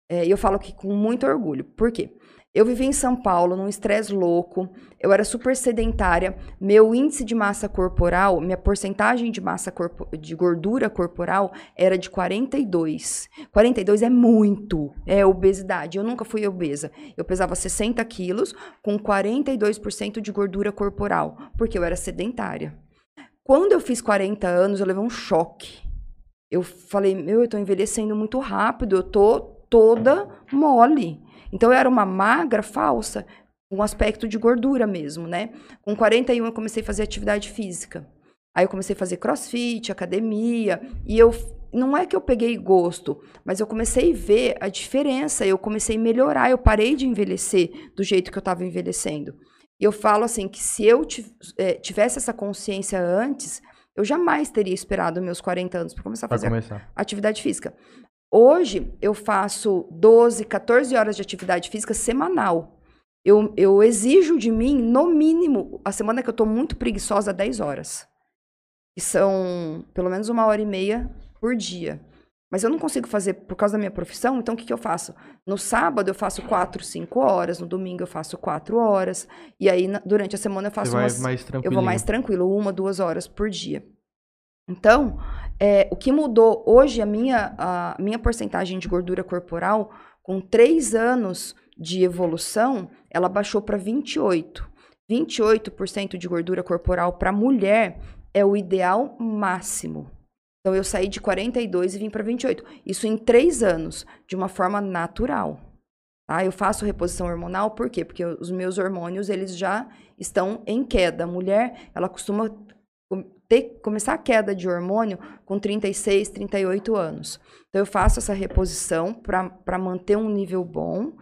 É, E eu falo que com muito orgulho. Por quê? Eu vivi em São Paulo, num estresse louco. Eu era super sedentária. Meu índice de massa corporal, minha porcentagem de massa corpo- de gordura corporal era de 42. 42 é muito. É obesidade. Eu nunca fui obesa. Eu pesava 60 quilos com 42% de gordura corporal, porque eu era sedentária. Quando eu fiz 40 anos, eu levei um choque. Eu falei, meu, eu tô envelhecendo muito rápido, eu tô toda mole. Então eu era uma magra falsa, com um aspecto de gordura mesmo, né? Com 41 eu comecei a fazer atividade física. Aí eu comecei a fazer crossfit, academia, e eu não é que eu peguei gosto, mas eu comecei a ver a diferença, eu comecei a melhorar, eu parei de envelhecer do jeito que eu estava envelhecendo. E eu falo assim que se eu eh, tivesse essa consciência antes, eu jamais teria esperado meus 40 anos para começar a fazer começar. atividade física. Hoje eu faço 12, 14 horas de atividade física semanal. Eu, eu exijo de mim, no mínimo, a semana que eu tô muito preguiçosa, 10 horas. Que são pelo menos uma hora e meia por dia. Mas eu não consigo fazer por causa da minha profissão, então o que, que eu faço? No sábado eu faço 4, 5 horas, no domingo eu faço 4 horas, e aí na- durante a semana eu Você faço vai umas mais eu vou mais tranquilo, uma, duas horas por dia. Então, é, o que mudou hoje, a minha, a minha porcentagem de gordura corporal, com três anos de evolução, ela baixou para 28. 28% de gordura corporal para mulher é o ideal máximo. Então, eu saí de 42 e vim para 28. Isso em três anos, de uma forma natural. Tá? Eu faço reposição hormonal, por quê? Porque os meus hormônios, eles já estão em queda. A mulher, ela costuma ter, começar a queda de hormônio com 36, 38 anos. Então, eu faço essa reposição para manter um nível bom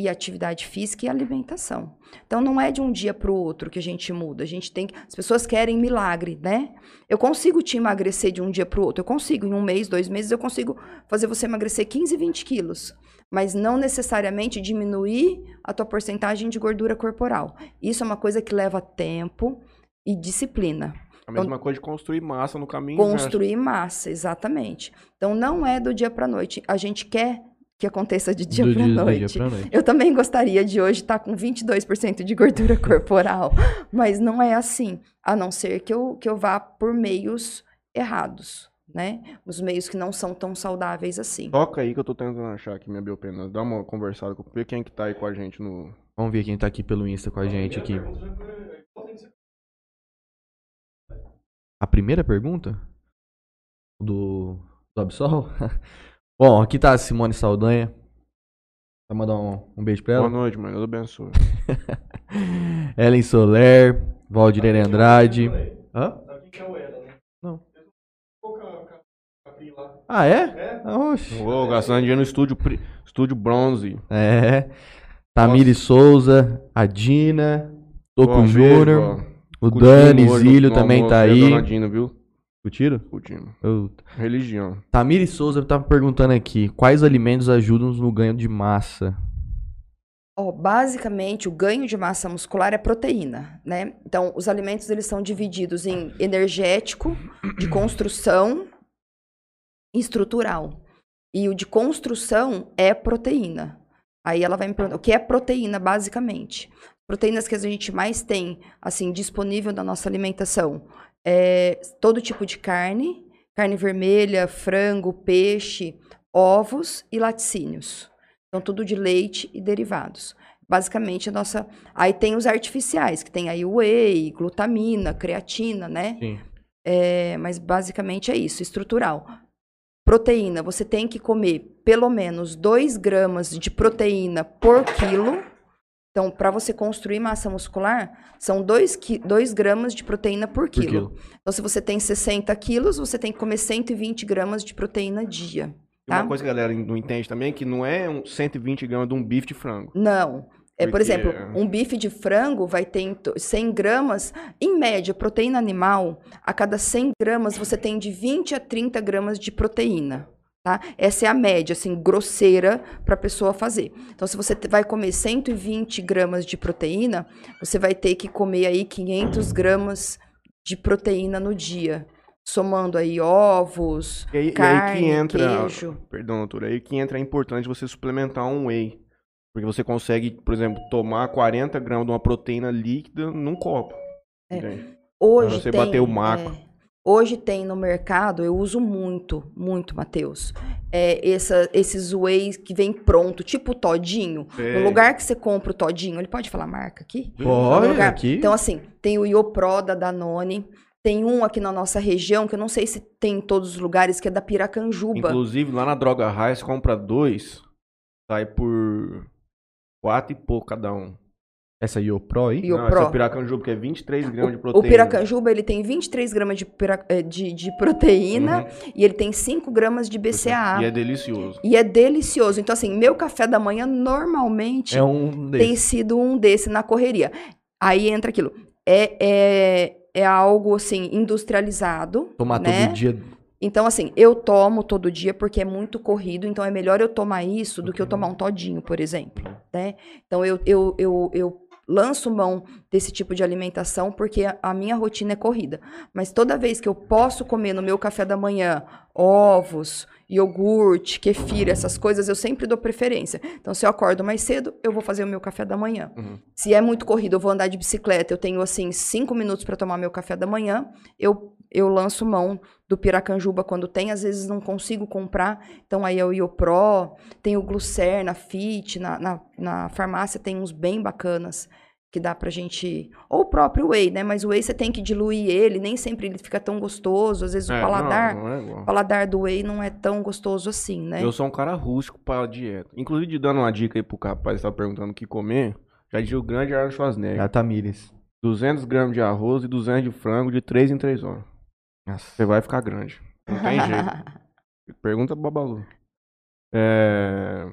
e atividade física e alimentação. Então, não é de um dia para o outro que a gente muda. A gente tem As pessoas querem milagre, né? Eu consigo te emagrecer de um dia para o outro. Eu consigo, em um mês, dois meses, eu consigo fazer você emagrecer 15, 20 quilos. Mas não necessariamente diminuir a tua porcentagem de gordura corporal. Isso é uma coisa que leva tempo e disciplina. A mesma coisa de construir massa no caminho. né? Construir massa, exatamente. Então não é do dia para noite. A gente quer que aconteça de dia para noite. noite. Eu também gostaria de hoje estar com 22% de gordura *laughs* corporal, mas não é assim, a não ser que eu, que eu vá por meios errados, né? Os meios que não são tão saudáveis assim. Toca aí que eu tô tentando achar aqui minha biopena. Dá uma conversada com ver quem que tá aí com a gente no. Vamos ver quem tá aqui pelo Insta com a gente aqui. A primeira pergunta? Do, do Absol? *laughs* Bom, aqui tá a Simone Saldanha. Vai mandar um, um beijo pra ela? Boa noite, mano. Deus abençoe. *laughs* Ellen Soler, Valdirene Andrade. Hã? Sabe quem que é o Ela, né? Não. Lá. Ah, é? É? Oxe. Ô, gastando dinheiro no estúdio, pri- estúdio bronze. É. Tamiri Souza, a Dina, Toco beijo, Júnior, ó. O Dani hoje Zílio no também almoço, tá e aí. Dina, viu? Curtiram? Curtindo. Eu- Religião. Tamiri Souza tava perguntando aqui, quais alimentos ajudam no ganho de massa? Ó, basicamente, o ganho de massa muscular é proteína, né? Então, os alimentos eles são divididos em energético, de construção e estrutural. E o de construção é proteína. Aí ela vai me perguntar, o que é proteína, basicamente? Proteínas que a gente mais tem, assim, disponível na nossa alimentação. É todo tipo de carne, carne vermelha, frango, peixe, ovos e laticínios. Então, tudo de leite e derivados. Basicamente, a nossa. Aí tem os artificiais, que tem aí whey, glutamina, creatina, né? Sim. É, mas basicamente é isso, estrutural. Proteína, você tem que comer pelo menos 2 gramas de proteína por quilo. Então, para você construir massa muscular, são 2 gramas de proteína por Por quilo. quilo. Então, se você tem 60 quilos, você tem que comer 120 gramas de proteína dia. E uma Tá. coisa que a galera não entende também é que não é um 120 gramas de um bife de frango. Não. É, por Porque- exemplo, um bife de frango vai ter em to- 100 gramas, em média, proteína animal, a cada 100 gramas você tem de 20 a 30 gramas de proteína. Tá? Essa é a média, assim, grosseira para a pessoa fazer. Então, se você vai comer 120 gramas de proteína, você vai ter que comer aí 500 gramas de proteína no dia. Somando aí ovos, E aí, e aí carne, que entra. queijo. Perdão, doutora. Aí que entra a importância de você suplementar um whey. Porque você consegue, por exemplo, tomar 40 gramas de uma proteína líquida num copo. É. Hoje Pra você tem, bater o macro. é, hoje tem no mercado, eu uso muito, muito, Matheus. É, essa, esses whey que vem pronto, tipo todinho. Sei. No lugar que você compra o todinho, ele pode falar marca aqui? Pode, lugar- aqui. Então, assim, tem o Iopro da Danone. Tem um aqui na nossa região, que eu não sei se tem em todos os lugares, que é da Piracanjuba. Inclusive, lá na Droga você compra dois, sai por quatro e pouco cada um. Essa Iopro aí? Iopro. Não, essa é Piracanjuba, que é 23 gramas de O proteína. Piracanjuba, ele tem 23 gramas de, eh, de, de proteína Uhum. e ele tem 5 gramas de BCAA. E é delicioso. E é delicioso. Então, assim, meu café da manhã normalmente É um tem sido um desse na correria. Aí entra aquilo. É, é, é algo, assim, industrializado. Tomar né? todo dia. Então, assim, eu tomo todo dia porque é muito corrido, então é melhor eu tomar isso do que eu tomar um todinho, por exemplo, né? Então, eu, eu, eu, eu lanço mão desse tipo de alimentação porque a, minha rotina é corrida. Mas toda vez que eu posso comer no meu café da manhã ovos, iogurte, kefir, essas coisas, eu sempre dou preferência. Então, se eu acordo mais cedo, eu vou fazer o meu café da manhã. Uhum. Se é muito corrido, eu vou andar de bicicleta, eu tenho, assim, cinco minutos para tomar meu café da manhã, eu, eu lanço mão do Piracanjuba quando tem, às vezes não consigo comprar, então aí é o Iopro, tem o Glucerna, Fit, na, na, na farmácia tem uns bem bacanas que dá pra gente, ou o próprio whey, né, mas o whey você tem que diluir ele, nem sempre ele fica tão gostoso, às vezes É, o paladar, Não, não é igual. o paladar do whey não é tão gostoso assim, né. Eu sou um cara rústico pra dieta. Inclusive, dando uma dica aí pro rapaz que tava perguntando o que comer, já dizia o grande Arnold Schwarzenegger. É Tamires. 200 gramas de arroz e 200 de frango de 3 em 3 horas. Você vai ficar grande. Não tem jeito. *laughs* Pergunta pro Babalu. É...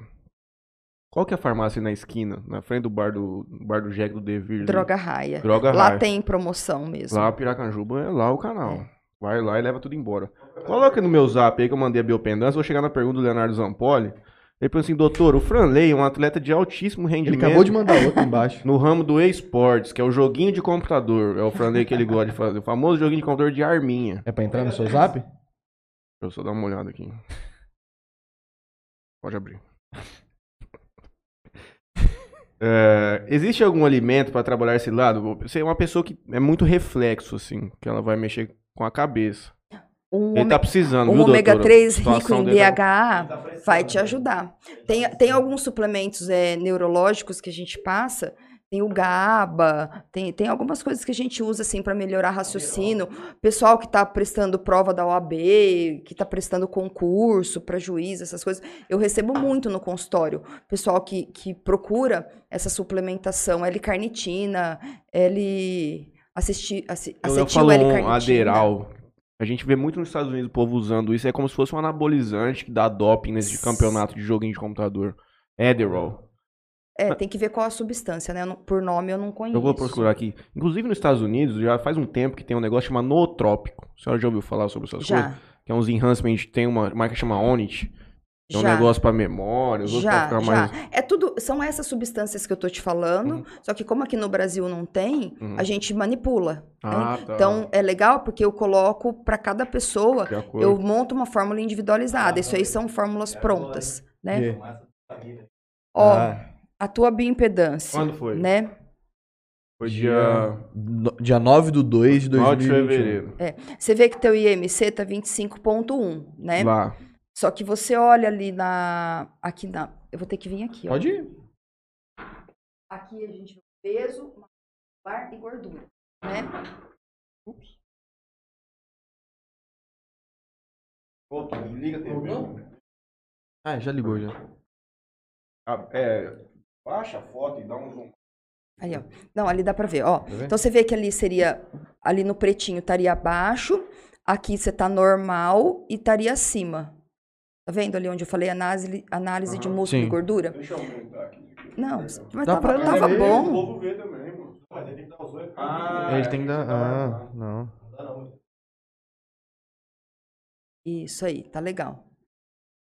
Qual que é a farmácia na esquina, na frente do bar do, bar do Jack do Devir? Droga raia. Droga Lá Raia. tem promoção mesmo. Lá Piracanjuba é lá o canal. Vai lá e leva tudo embora. Coloca no meu zap aí que eu mandei a biopendância. Vou chegar na pergunta do Leonardo Zampoli. Ele falou assim, doutor, o Franley é um atleta de altíssimo Ele rendimento. acabou de mandar outro embaixo. *laughs* No ramo do esportes, que é o joguinho de computador. É o Franley que ele gosta de fazer. O famoso joguinho de computador de arminha. É pra entrar no seu zap? Deixa eu só dar uma olhada aqui. Pode abrir. *laughs* É, existe algum alimento para trabalhar esse lado? Você é uma pessoa que é muito reflexo, assim, que ela vai mexer com a cabeça. Um, Ele tá precisando, um viu, ômega doutora? 3 A situação rico em dele é- DHA vai te ajudar. Tem, tem alguns suplementos é, neurológicos que a gente passa. Tem o GABA, tem, tem algumas coisas que a gente usa assim para melhorar raciocínio. Pessoal que está prestando prova da OAB, que está prestando concurso para juiz, essas coisas. Eu recebo muito no consultório. Pessoal que, que procura essa suplementação, L-carnitina, L... Acetil falo um L-carnitina. Aderal. A gente vê muito nos Estados Unidos o povo usando isso. É como se fosse um anabolizante que dá doping nesse campeonato de joguinho de computador. Adderall. É, tem que ver qual a substância, né? Não- por nome eu não conheço. Eu vou procurar aqui. Inclusive nos Estados Unidos, já faz um tempo que tem um negócio chamado nootrópico. A senhora já ouviu falar sobre essas coisas? Já, Que é uns enhancement, tem uma marca que chama Onit. É um já, negócio pra memória, os outros pra já, ficar já. mais... É tudo, são essas substâncias que eu tô te falando, Uhum. só que como aqui no Brasil não tem, Uhum. a gente manipula. Ah, né? tá. Então é legal porque eu coloco para cada pessoa, eu monto uma fórmula individualizada. Isso aí são fórmulas prontas, né? Que- Ó, Ah, a tua bioimpedância, Quando foi? né? Foi dia dia 9 do 2 de 9 de 2021. fevereiro. Você vê que teu IMC tá 25.1, né? Lá. Só que você olha ali na aqui na, eu vou ter que vir aqui, ó. Pode ir. Aqui a gente vê o peso, muscular e gordura, né? liga a TV. Ah, já ligou já. é, baixa a foto e dá um zoom. Aí, ó. Não, ali dá pra ver, ó. ver? Então você vê que ali seria, ali no pretinho estaria abaixo, aqui você tá normal e estaria acima. Tá vendo ali onde eu falei análise, análise de Aham. músculo Sim. e gordura? Deixa eu aumentar aqui. Não, mas Dá tava, pra tava ver. O bom. povo vê também, mano. Mas ele tem que dar os dois. Ah, Ele tem que dar. Ah, não. Não dá não. Isso aí, tá legal.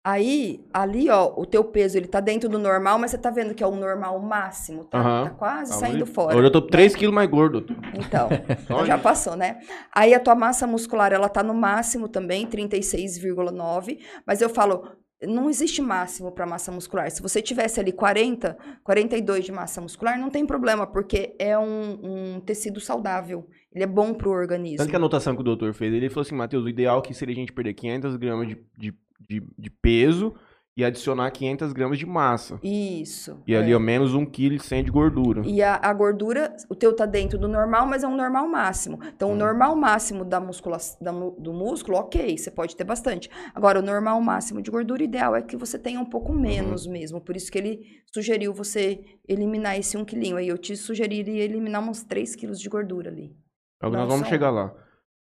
Aí, ali, ó, o teu peso, ele tá dentro do normal, mas você tá vendo que é o normal máximo, tá? Aham. Tá quase Tá saindo fora. Hoje eu tô 3 quilos mais gordo. doutor. Então, *laughs* *laughs* já passou, né? Aí a tua massa muscular, ela tá no máximo também, 36,9. Mas eu falo, não existe máximo para massa muscular. Se você tivesse ali 40, 42 de massa muscular, não tem problema, porque é um, um tecido saudável. Ele é bom para o organismo. Tanto que a anotação que o doutor fez, ele falou assim, Matheus, o ideal que seria a gente perder 500 gramas de, de, de, de peso e adicionar 500 gramas de massa. Isso. E é. ali, ao menos 1,1 kg de gordura. E a, a gordura, o teu tá dentro do normal, mas é um normal máximo. Então, Hum. o normal máximo da muscula, da do músculo, ok, você pode ter bastante. Agora, o normal máximo de gordura ideal é que você tenha um pouco menos Uhum. mesmo. Por isso que ele sugeriu você eliminar esse um quilinho. Aí eu te sugeriria eliminar uns 3 quilos de gordura ali. É o que nós vamos chegar lá.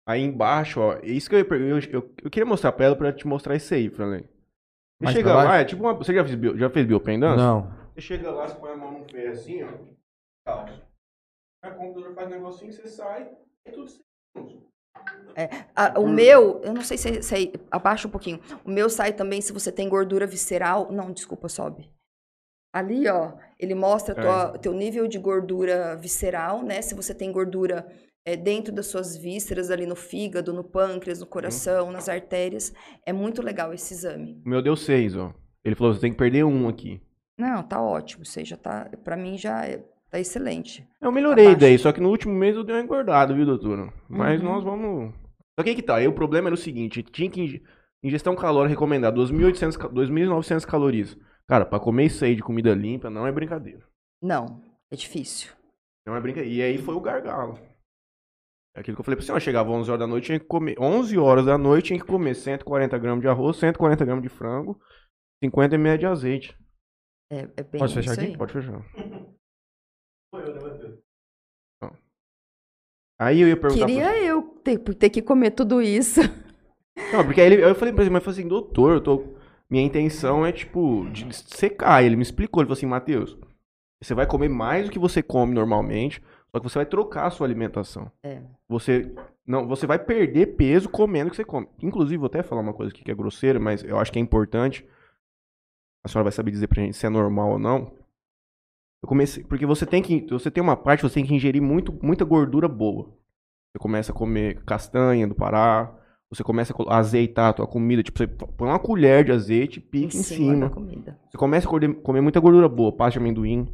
Aí embaixo, ó, é isso que eu ia perguntar. Eu, eu, eu queria mostrar pra ela pra te mostrar isso aí, Franley. Você Mais chega pra lá, é tipo uma. Você já fez, bio, já fez biopendance? Não. Você chega lá, você põe a mão num pé assim, ó. Calça. Aí o computador faz um negocinho, você sai, é tudo certo. Ah, o meu, eu não sei se, se aí- abaixa um pouquinho. O meu sai também se você tem gordura visceral. Não, desculpa, sobe. Ali, ó, ele mostra É. tua, teu nível de gordura visceral, né? Se você tem gordura é, dentro das suas vísceras, ali no fígado, no pâncreas, no coração, nas artérias. É muito legal esse exame. O meu deu seis, ó. Ele falou, você tem que perder um aqui. Não, tá ótimo. Aí já tá, pra mim já é, tá excelente. Eu melhorei Abaixo. daí, só que no último mês eu dei uma engordada, viu, doutora? Mas Uhum. nós vamos. Só que aí que tá, aí o problema era o seguinte: tinha que. inge- Ingestão calórica recomendada, 2.800, ca- 2.900 calorias. Cara, pra comer isso aí de comida limpa não é brincadeira. Não, é difícil. Não é brincadeira. E aí foi o gargalo. É aquilo que eu falei pra você, eu chegava 11 horas da noite, tinha que comer. 11 horas da noite, tinha que comer 140 gramas de arroz, 140 gramas de frango, 50 ml de azeite. É, é bem Pode fechar aqui? aí. Pode fechar. *laughs* Né, Matheus? Aí eu ia perguntar pra Queria eu ter, ter que comer tudo isso. *laughs* Não, porque aí ele, eu falei pra ele, mas eu falei assim, doutor, eu tô, minha intenção é, tipo, de secar. Ele me explicou, ele falou assim, Matheus, você vai comer mais do que você come normalmente, só que você vai trocar a sua alimentação. É. Você, não, você vai perder peso comendo o que você come. Inclusive, vou até falar uma coisa aqui que é grosseira, mas eu acho que é importante. A senhora vai saber dizer pra gente se é normal ou não. Eu comecei, porque você tem que, você tem uma parte, você tem que ingerir muito, muita gordura boa. Você começa a comer castanha do Pará, você começa a azeitar a tua comida, tipo, você põe uma colher de azeite e pica em, cima. da comida. Você começa a comer muita gordura boa, pasta de amendoim.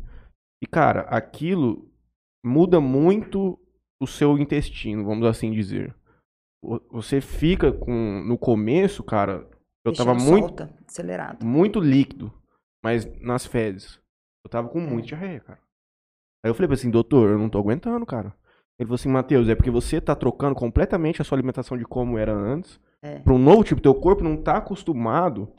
E, cara, aquilo muda muito o seu intestino, vamos assim dizer. Você fica com. No começo, cara, eu tava Deixando muito, solta, acelerado. muito líquido, mas nas fezes. Eu tava com muita diarreia, cara. Aí eu falei assim, doutor, eu não tô aguentando, cara. Ele falou assim, Matheus, é porque você tá trocando completamente a sua alimentação de como era antes É. para um novo tipo. Teu corpo não tá acostumado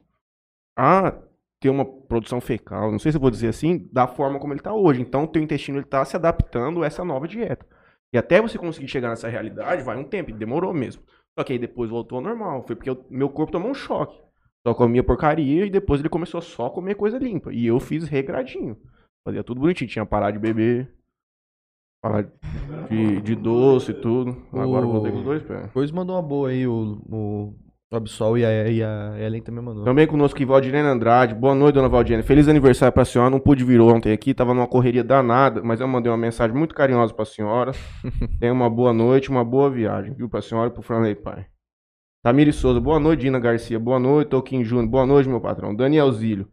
a ter uma produção fecal, não sei se eu vou dizer assim, da forma como ele tá hoje. Então, teu intestino ele tá se adaptando a essa nova dieta. E até você conseguir chegar nessa realidade, vai um tempo, demorou mesmo. Só que aí depois voltou ao normal. Foi porque o meu corpo tomou um choque. Só comia porcaria e depois ele começou a só comer coisa limpa. E eu fiz regradinho. Fazia tudo bonitinho. Tinha parar de beber. Parar de, de doce e tudo. Agora eu voltei com os dois pés. Depois mandou uma boa aí, o, o, o Absol e a, e a Ellen também mandou. Também conosco aqui, Valdirene Andrade. Boa noite, dona Valdirene. Feliz aniversário pra senhora. Não pude vir ontem aqui, tava numa correria danada, mas eu mandei uma mensagem muito carinhosa pra senhora. *laughs* Tenha uma boa noite, uma boa viagem, viu, pra senhora e pro Franley Pai. Tamiri Souza, boa noite, Dina Garcia. Boa noite, Toquinho Júnior. Boa noite, meu patrão. Daniel Zílio.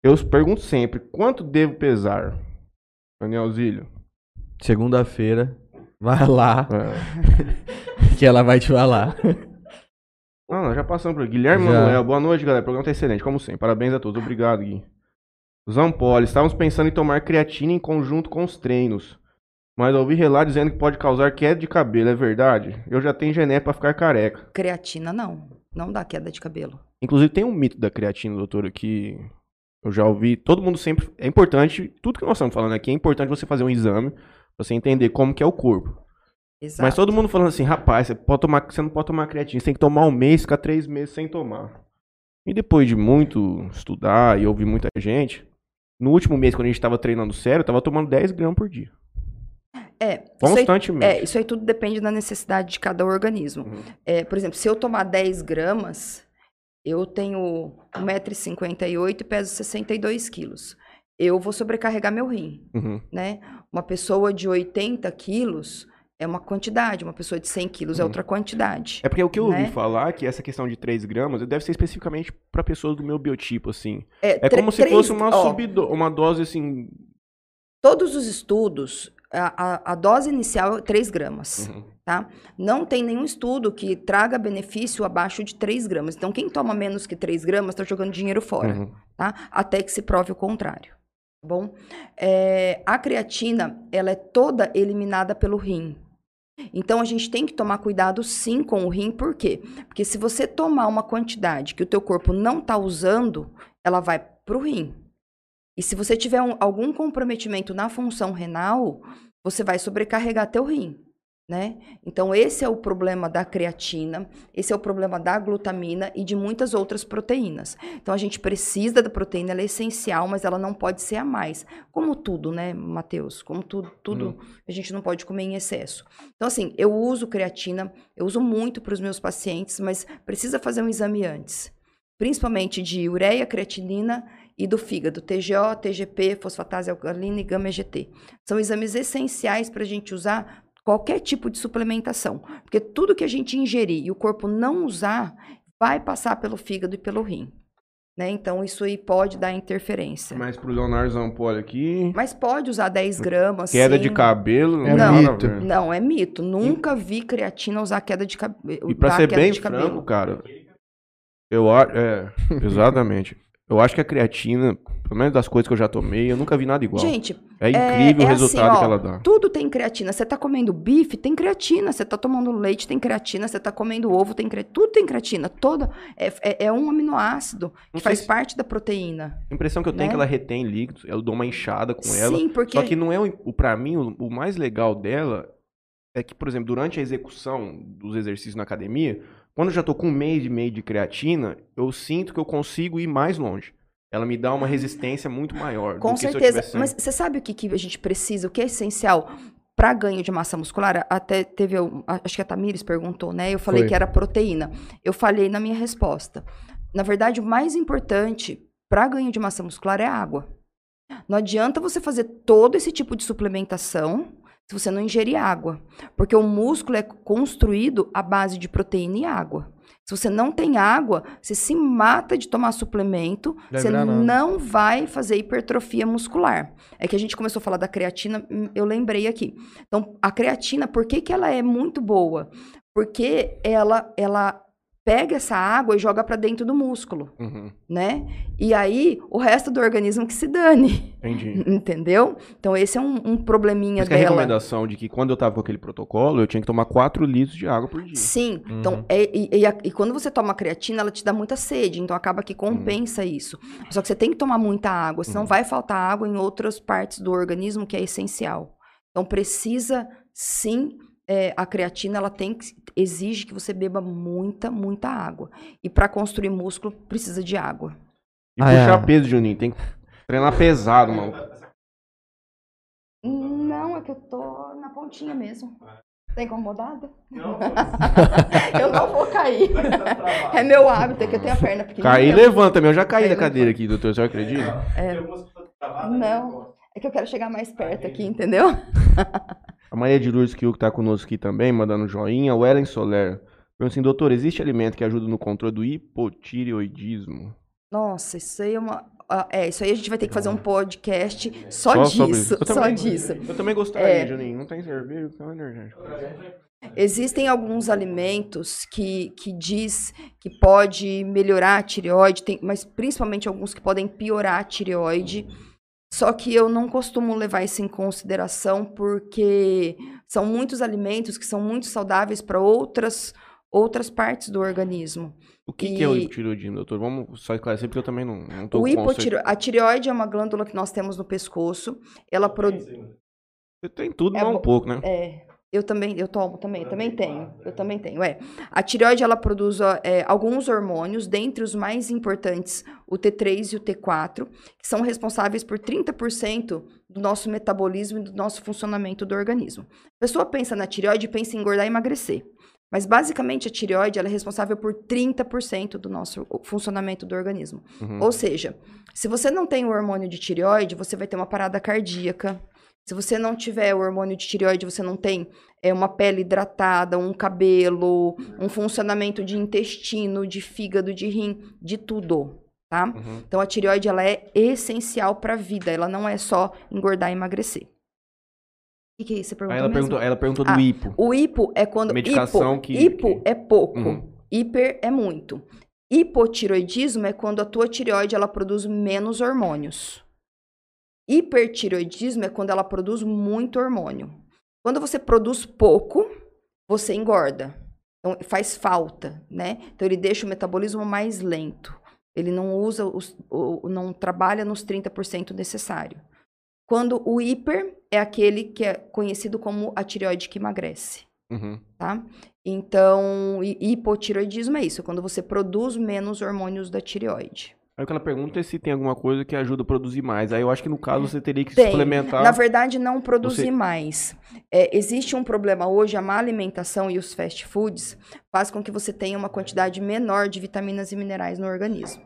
Eu pergunto sempre, quanto devo pesar? Daniel Zílio. Segunda-feira, vai lá, É. *laughs* que ela vai te falar. *laughs* Não, nós já passamos por aqui. Guilherme Já. Manuel, boa noite, galera. O programa tá excelente, como sempre. Parabéns a todos. Obrigado, Gui. Zampoli, estávamos pensando em tomar creatina em conjunto com os treinos. Mas ouvi relatos dizendo que pode causar queda de cabelo, é verdade? Eu já tenho gené pra ficar careca. Creatina, não. Não dá queda de cabelo. Inclusive tem um mito da creatina, doutora, que eu já ouvi. Todo mundo sempre. É importante, tudo que nós estamos falando aqui, é importante você fazer um exame pra você entender como que é o corpo. Exato. Mas todo mundo falando assim, rapaz, você, pode tomar, você não pode tomar creatina, você tem que tomar um mês, ficar três meses sem tomar. E depois de muito estudar e ouvir muita gente, no último mês, quando a gente tava treinando sério, eu tava tomando 10 gramas por dia. É, isso aí, Constantemente. é, isso aí tudo depende da necessidade de cada organismo. Uhum. É, por exemplo, se eu tomar 10 gramas, eu tenho 1,58m e peso 62 quilos. Eu vou sobrecarregar meu rim, Uhum. né? Uma pessoa de 80 quilos, é uma quantidade, uma pessoa de 100 quilos é Uhum. outra quantidade. É porque o que eu ouvi Né? falar que essa questão de 3 gramas deve ser especificamente pra pessoas do meu biotipo, assim. É, É como se fosse uma, ó, subdo- uma dose, assim... Todos os estudos, a, a- a dose inicial é 3 gramas. uhum. tá? Não tem nenhum estudo que traga benefício abaixo de 3 gramas. Então, quem toma menos que 3 gramas está jogando dinheiro fora, Uhum. tá? Até que se prove o contrário. Tá bom? É, a creatina, ela é toda eliminada pelo rim. Então, a gente tem que tomar cuidado sim com o rim, por quê? Porque se você tomar uma quantidade que o teu corpo não está usando, ela vai para o rim. E se você tiver um- algum comprometimento na função renal, você vai sobrecarregar teu rim né? Então esse é o problema da creatina, esse é o problema da glutamina e de muitas outras proteínas. Então a gente precisa da proteína, ela é essencial, mas ela não pode ser a mais. Como tudo, né, Matheus? Como tudo, tudo a gente não pode comer em excesso. Então assim, eu uso creatina, eu uso muito para os meus pacientes, mas precisa fazer um exame antes. Principalmente de ureia, creatinina e do fígado, TGO, TGP, fosfatase alcalina e gama-EGT. São exames essenciais para a gente usar qualquer tipo de suplementação, porque tudo que a gente ingerir e o corpo não usar vai passar pelo fígado e pelo rim. Né? Então, isso aí pode dar interferência. Mas, Mas pro Leonardo Zampoli aqui... pode usar 10 gramas. Queda sim. de cabelo... É a mito. Não, é mito. Nunca vi creatina usar queda de cabelo. E pra ser bem franco, cara, eu acho. É, *laughs* exatamente. Eu acho que a creatina, pelo menos das coisas que eu já tomei, eu nunca vi nada igual. Gente, é incrível é o assim, resultado ó, que ela dá. tudo tem creatina. Você tá comendo bife, tem creatina. Você tá tomando leite, tem creatina. Você tá comendo ovo, tem creatina. Tudo tem creatina. Toda, é, é- é um aminoácido que faz se- parte da proteína. A impressão que eu tenho é né? que ela retém líquidos, eu dou uma inchada com ela. Sim, porque... Só que não é o, o para mim o, o mais legal dela é que, por exemplo, durante a execução dos exercícios na academia, quando eu já tô com um mês e meio de creatina, eu sinto que eu consigo ir mais longe. Ela me dá uma resistência muito maior. Com do que se eu certeza. tivesse- Mas você sabe o que, que a gente precisa, o que é essencial para ganho de massa muscular? Até teve, acho que a Tamires perguntou, né? Eu falei Foi. que era proteína. Eu falei na minha resposta. Na verdade, o mais importante para ganho de massa muscular é a água. Não adianta você fazer todo esse tipo de suplementação se você não ingerir água, porque o músculo é construído à base de proteína e água. Se você não tem água, você se mata de tomar suplemento, Vai você não vai fazer hipertrofia muscular. É que a gente começou a falar da creatina, hum, eu lembrei aqui. Então, a creatina, por que, que ela é muito boa? Porque ela, ela pega essa água e joga para dentro do músculo, Uhum, né? E aí, o resto do organismo que se dane, entendi. *laughs* entendeu? Então, esse é um, um probleminha Mas a dela. recomendação de que quando eu tava com aquele protocolo, eu tinha que tomar 4 litros de água por dia. Sim, Uhum. então, é- e, e a- e quando você toma creatina, ela te dá muita sede, então acaba que compensa isso. Só que você tem que tomar muita água, senão Uhum. vai faltar água em outras partes do organismo que é essencial. Então precisa sim, é, a creatina ela tem que, exige que você beba muita, muita água. E para construir músculo precisa de água. E Ah, puxar é. peso, Juninho. Tem que treinar pesado, mano. Não, é que eu tô na pontinha mesmo. Tá incomodada? Não, *laughs* Eu não vou cair. É meu hábito, é que eu tenho a perna pequenininha. Cair, levanta também. Eu já caí da cadeira aqui, doutor. Você acredita? É. Né? Não. É que eu quero chegar mais perto aqui, entendeu? *laughs* A Maria de Lourdes Kiu, que tá conosco aqui também, mandando joinha. O Ellen Soler. Pergunta assim, doutor, existe alimento que ajuda no controle do hipotireoidismo? Nossa, isso aí é uma. É, isso aí a gente vai ter que fazer um podcast só, sobre disso. Só também- disso. Eu também gostaria, É. Juninho. Não tem cerveja, tem um energético. Existem alguns alimentos que, que diz que pode melhorar a tireoide, tem, mas principalmente alguns que podem piorar a tireoide. Só que eu não costumo levar isso em consideração porque são muitos alimentos que são muito saudáveis para outras, outras partes do organismo. O que, que é o E- hipotireoidismo, doutor? Vamos só esclarecer, porque eu também não, não tô O com hipotiro... A tireoide é uma glândula que nós temos no pescoço. Ela produz. Você tem tudo, É mas um pouco, né? É, eu também, eu tomo também, também tenho, eu também tenho, é. A tireoide, ela produz é, alguns hormônios, dentre os mais importantes, o T3 e o T4, que são responsáveis por 30% do nosso metabolismo e do nosso funcionamento do organismo. A pessoa pensa na tireoide pensa em engordar e emagrecer. Mas, basicamente, a tireoide ela é responsável por 30% do nosso funcionamento do organismo. Uhum. Ou seja, se você não tem o hormônio de tireoide, você vai ter uma parada cardíaca, Se você não tiver o hormônio de tireoide, você não tem é, uma pele hidratada, um cabelo, um funcionamento de intestino, de fígado, de rim, de tudo, tá? Uhum. Então a tireoide ela é essencial para a vida, ela não é só engordar e emagrecer. O que, que é isso? Você perguntou Aí ela perguntou, ela perguntou do Ah, hipo. O hipo é quando. Medicação hipo, que- hipo que- é pouco. Uhum. Hiper é muito. Hipotiroidismo é quando a tua tireoide ela produz menos hormônios. Hipertiroidismo é quando ela produz muito hormônio. Quando você produz pouco, você engorda. Então faz falta, né? Então ele deixa o metabolismo mais lento. Ele não usa os, o, não trabalha nos 30% necessário. Quando o hiper é aquele que é conhecido como a tireoide que emagrece Uhum. tá? Então, hi- hipotiroidismo é isso, é quando você produz menos hormônios da tireoide. Aí o que ela pergunta é se tem alguma coisa que ajuda a produzir mais. Aí eu acho que no caso você teria que Tem. suplementar. Na verdade, não produzir Você- mais. É, existe um problema hoje, a má alimentação e os fast foods faz com que você tenha uma quantidade menor de vitaminas e minerais no organismo.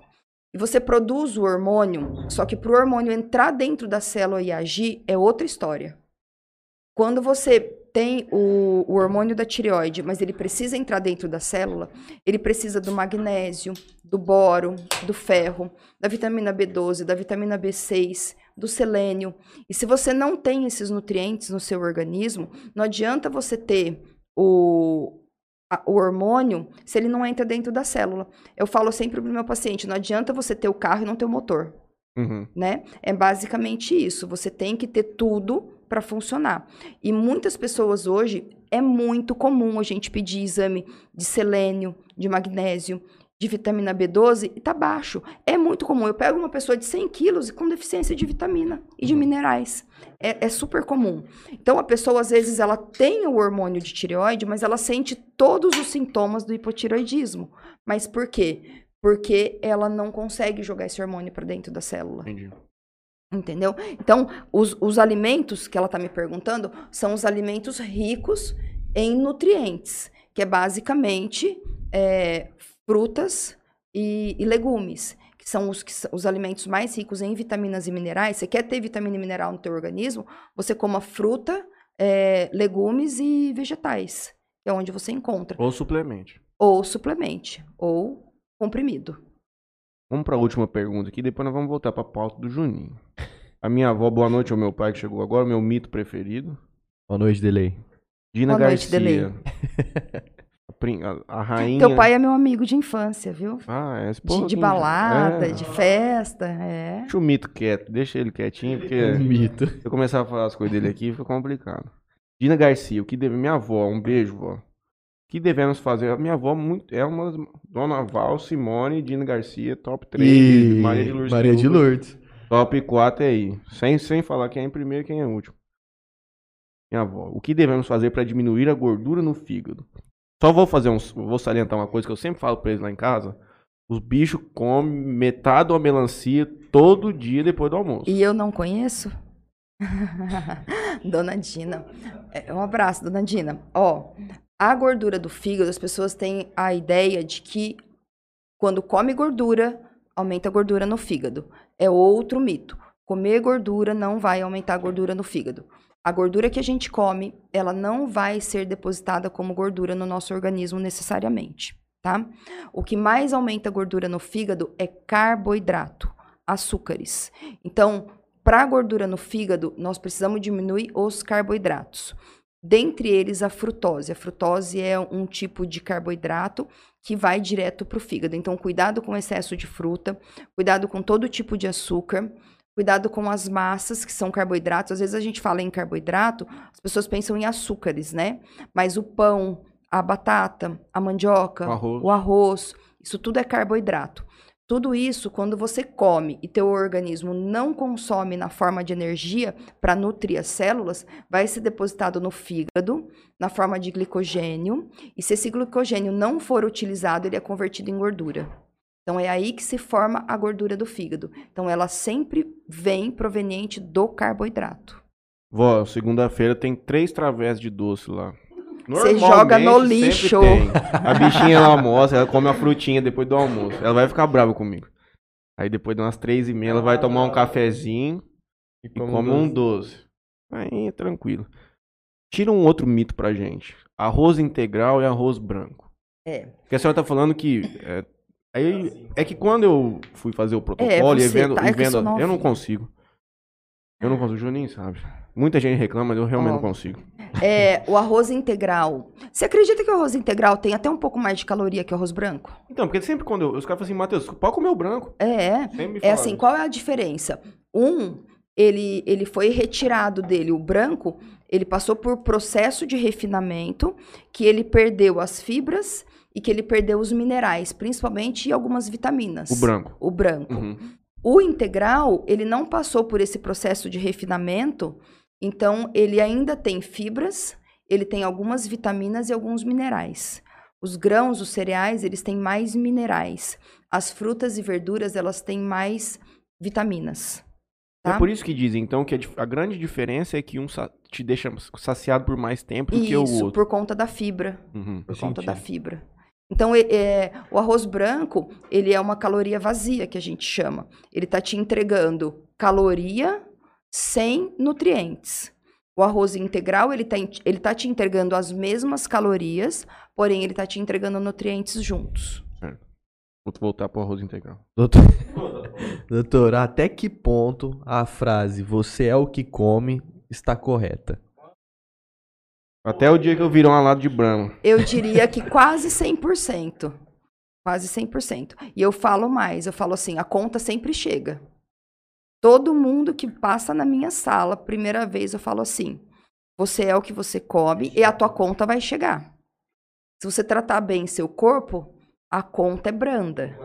E você produz o hormônio, só que para o hormônio entrar dentro da célula e agir é outra história. Quando você tem o, o hormônio da tireoide, mas ele precisa entrar dentro da célula, ele precisa do magnésio, do boro, do ferro, da vitamina B12, da vitamina B6, do selênio. E se você não tem esses nutrientes no seu organismo, não adianta você ter o, a- o hormônio se ele não entra dentro da célula. Eu falo sempre pro meu paciente, não adianta você ter o carro e não ter o motor Uhum. né? É basicamente isso. Você tem que ter tudo para funcionar. E muitas pessoas hoje é muito comum a gente pedir exame de selênio, de magnésio, de vitamina B12 e tá baixo. É muito comum. Eu pego uma pessoa de 100 quilos e com deficiência de vitamina e de minerais. É, é super comum. Então a pessoa às vezes ela tem o hormônio de tireoide, mas ela sente todos os sintomas do hipotiroidismo. Mas por quê? Porque ela não consegue jogar esse hormônio para dentro da célula. Entendi. Entendeu? Então, os, os alimentos que ela está me perguntando são os alimentos ricos em nutrientes, que é basicamente é, frutas e, e legumes, que são os, que os alimentos mais ricos em vitaminas e minerais. Você quer ter vitamina e mineral no teu organismo? Você coma fruta, é, legumes e vegetais, que é onde você encontra. Ou suplemente. Ou suplemente, ou comprimido. Vamos para a última pergunta aqui, depois nós vamos voltar para a pauta do Juninho. A minha avó, boa noite ao meu pai que chegou agora, meu mito preferido. Boa noite, Delay. Dina Boa noite, Garcia. *laughs* a, prin- a- a rainha. Teu pai é meu amigo de infância, viu? Ah, é esse De, de balada, é. de festa, é. Deixa o mito quieto, deixa ele quietinho, porque *laughs* Mito. se eu começar a falar as coisas dele aqui, fica complicado. Dina Garcia, o que deve. Minha avó, um beijo, vó. O que devemos fazer? A minha avó muito, é uma. Dona Val, Simone, Dina Garcia, top 3. E Maria de Lourdes. Maria de Lourdes. Top 4 é aí. Sem, sem falar quem é em primeiro e quem é último. Minha avó, o que devemos fazer para diminuir a gordura no fígado? Só vou fazer um. Vou salientar uma coisa que eu sempre falo pra eles lá em casa. Os bichos comem metade de uma melancia todo dia depois do almoço. E eu não conheço? *laughs* dona Dina. É, Um abraço, dona Dina. Ó, a gordura do fígado, as pessoas têm a ideia de que quando come gordura, aumenta a gordura no fígado. É outro mito. Comer gordura não vai aumentar a gordura no fígado. A gordura que a gente come, ela não vai ser depositada como gordura no nosso organismo necessariamente, tá? O que mais aumenta a gordura no fígado é carboidrato, açúcares. Então, para a gordura no fígado, nós precisamos diminuir os carboidratos. Dentre eles, a frutose. A frutose é um tipo de carboidrato que vai direto para o fígado. Então, cuidado com o excesso de fruta, cuidado com todo tipo de açúcar, cuidado com as massas, que são carboidratos. Às vezes a gente fala em carboidrato, as pessoas pensam em açúcares, né? Mas o pão, a batata, a mandioca, O arroz. o arroz, isso tudo é carboidrato. Tudo isso, quando você come e teu organismo não consome na forma de energia para nutrir as células, vai ser depositado no fígado, na forma de glicogênio. E se esse glicogênio não for utilizado, ele é convertido em gordura. Então é aí que se forma a gordura do fígado. Então ela sempre vem proveniente do carboidrato. Vó, segunda-feira tem três travessas de doce lá. Você joga no lixo. tem. A bichinha ela almoça, ela come a frutinha depois do almoço. Ela vai ficar brava comigo. Aí depois de umas três e meia ela vai tomar um cafezinho e come um doce. Aí é tranquilo. Tira um outro mito pra gente. Arroz integral e arroz branco. É. Porque a senhora tá falando que. É, aí, é que quando eu fui fazer o protocolo e você vendo. tá e vendo eu não consigo. Eu não consigo, Juninho, sabe? Muita gente reclama, mas eu realmente Ó. não consigo. É, o arroz integral. Você acredita que o arroz integral tem até um pouco mais de caloria que o arroz branco? Então, porque sempre quando eu, os caras falam assim, Matheus, pode comer o branco. É. É falam assim, qual é a diferença? Um, ele, ele foi retirado dele, o branco, ele passou por processo de refinamento, que ele perdeu as fibras e que ele perdeu os minerais, principalmente e algumas vitaminas. O branco. O branco. Uhum. O integral, ele não passou por esse processo de refinamento, então ele ainda tem fibras, ele tem algumas vitaminas e alguns minerais. Os grãos, os cereais, eles têm mais minerais. As frutas e verduras, elas têm mais vitaminas. Tá? É por isso que dizem, então, que a, a grande diferença é que um te deixa saciado por mais tempo do que o Isso, outro. por conta da fibra. Uhum. por conta da sentido. fibra. Então, é, o arroz branco, ele é uma caloria vazia, que a gente chama. Ele está te entregando caloria sem nutrientes. O arroz integral, ele está ele tá te entregando as mesmas calorias, porém, ele está te entregando nutrientes juntos. Vou voltar pro arroz integral. Doutor, *laughs* doutor, até que ponto a frase você é o que come está correta? Até o dia que eu virar uma lado de branco. Eu diria que quase 100%. Quase 100%. E eu falo mais, eu falo assim, a conta sempre chega. Todo mundo que passa na minha sala, primeira vez eu falo assim, você é o que você come e a tua conta vai chegar. Se você tratar bem seu corpo, a conta é branda.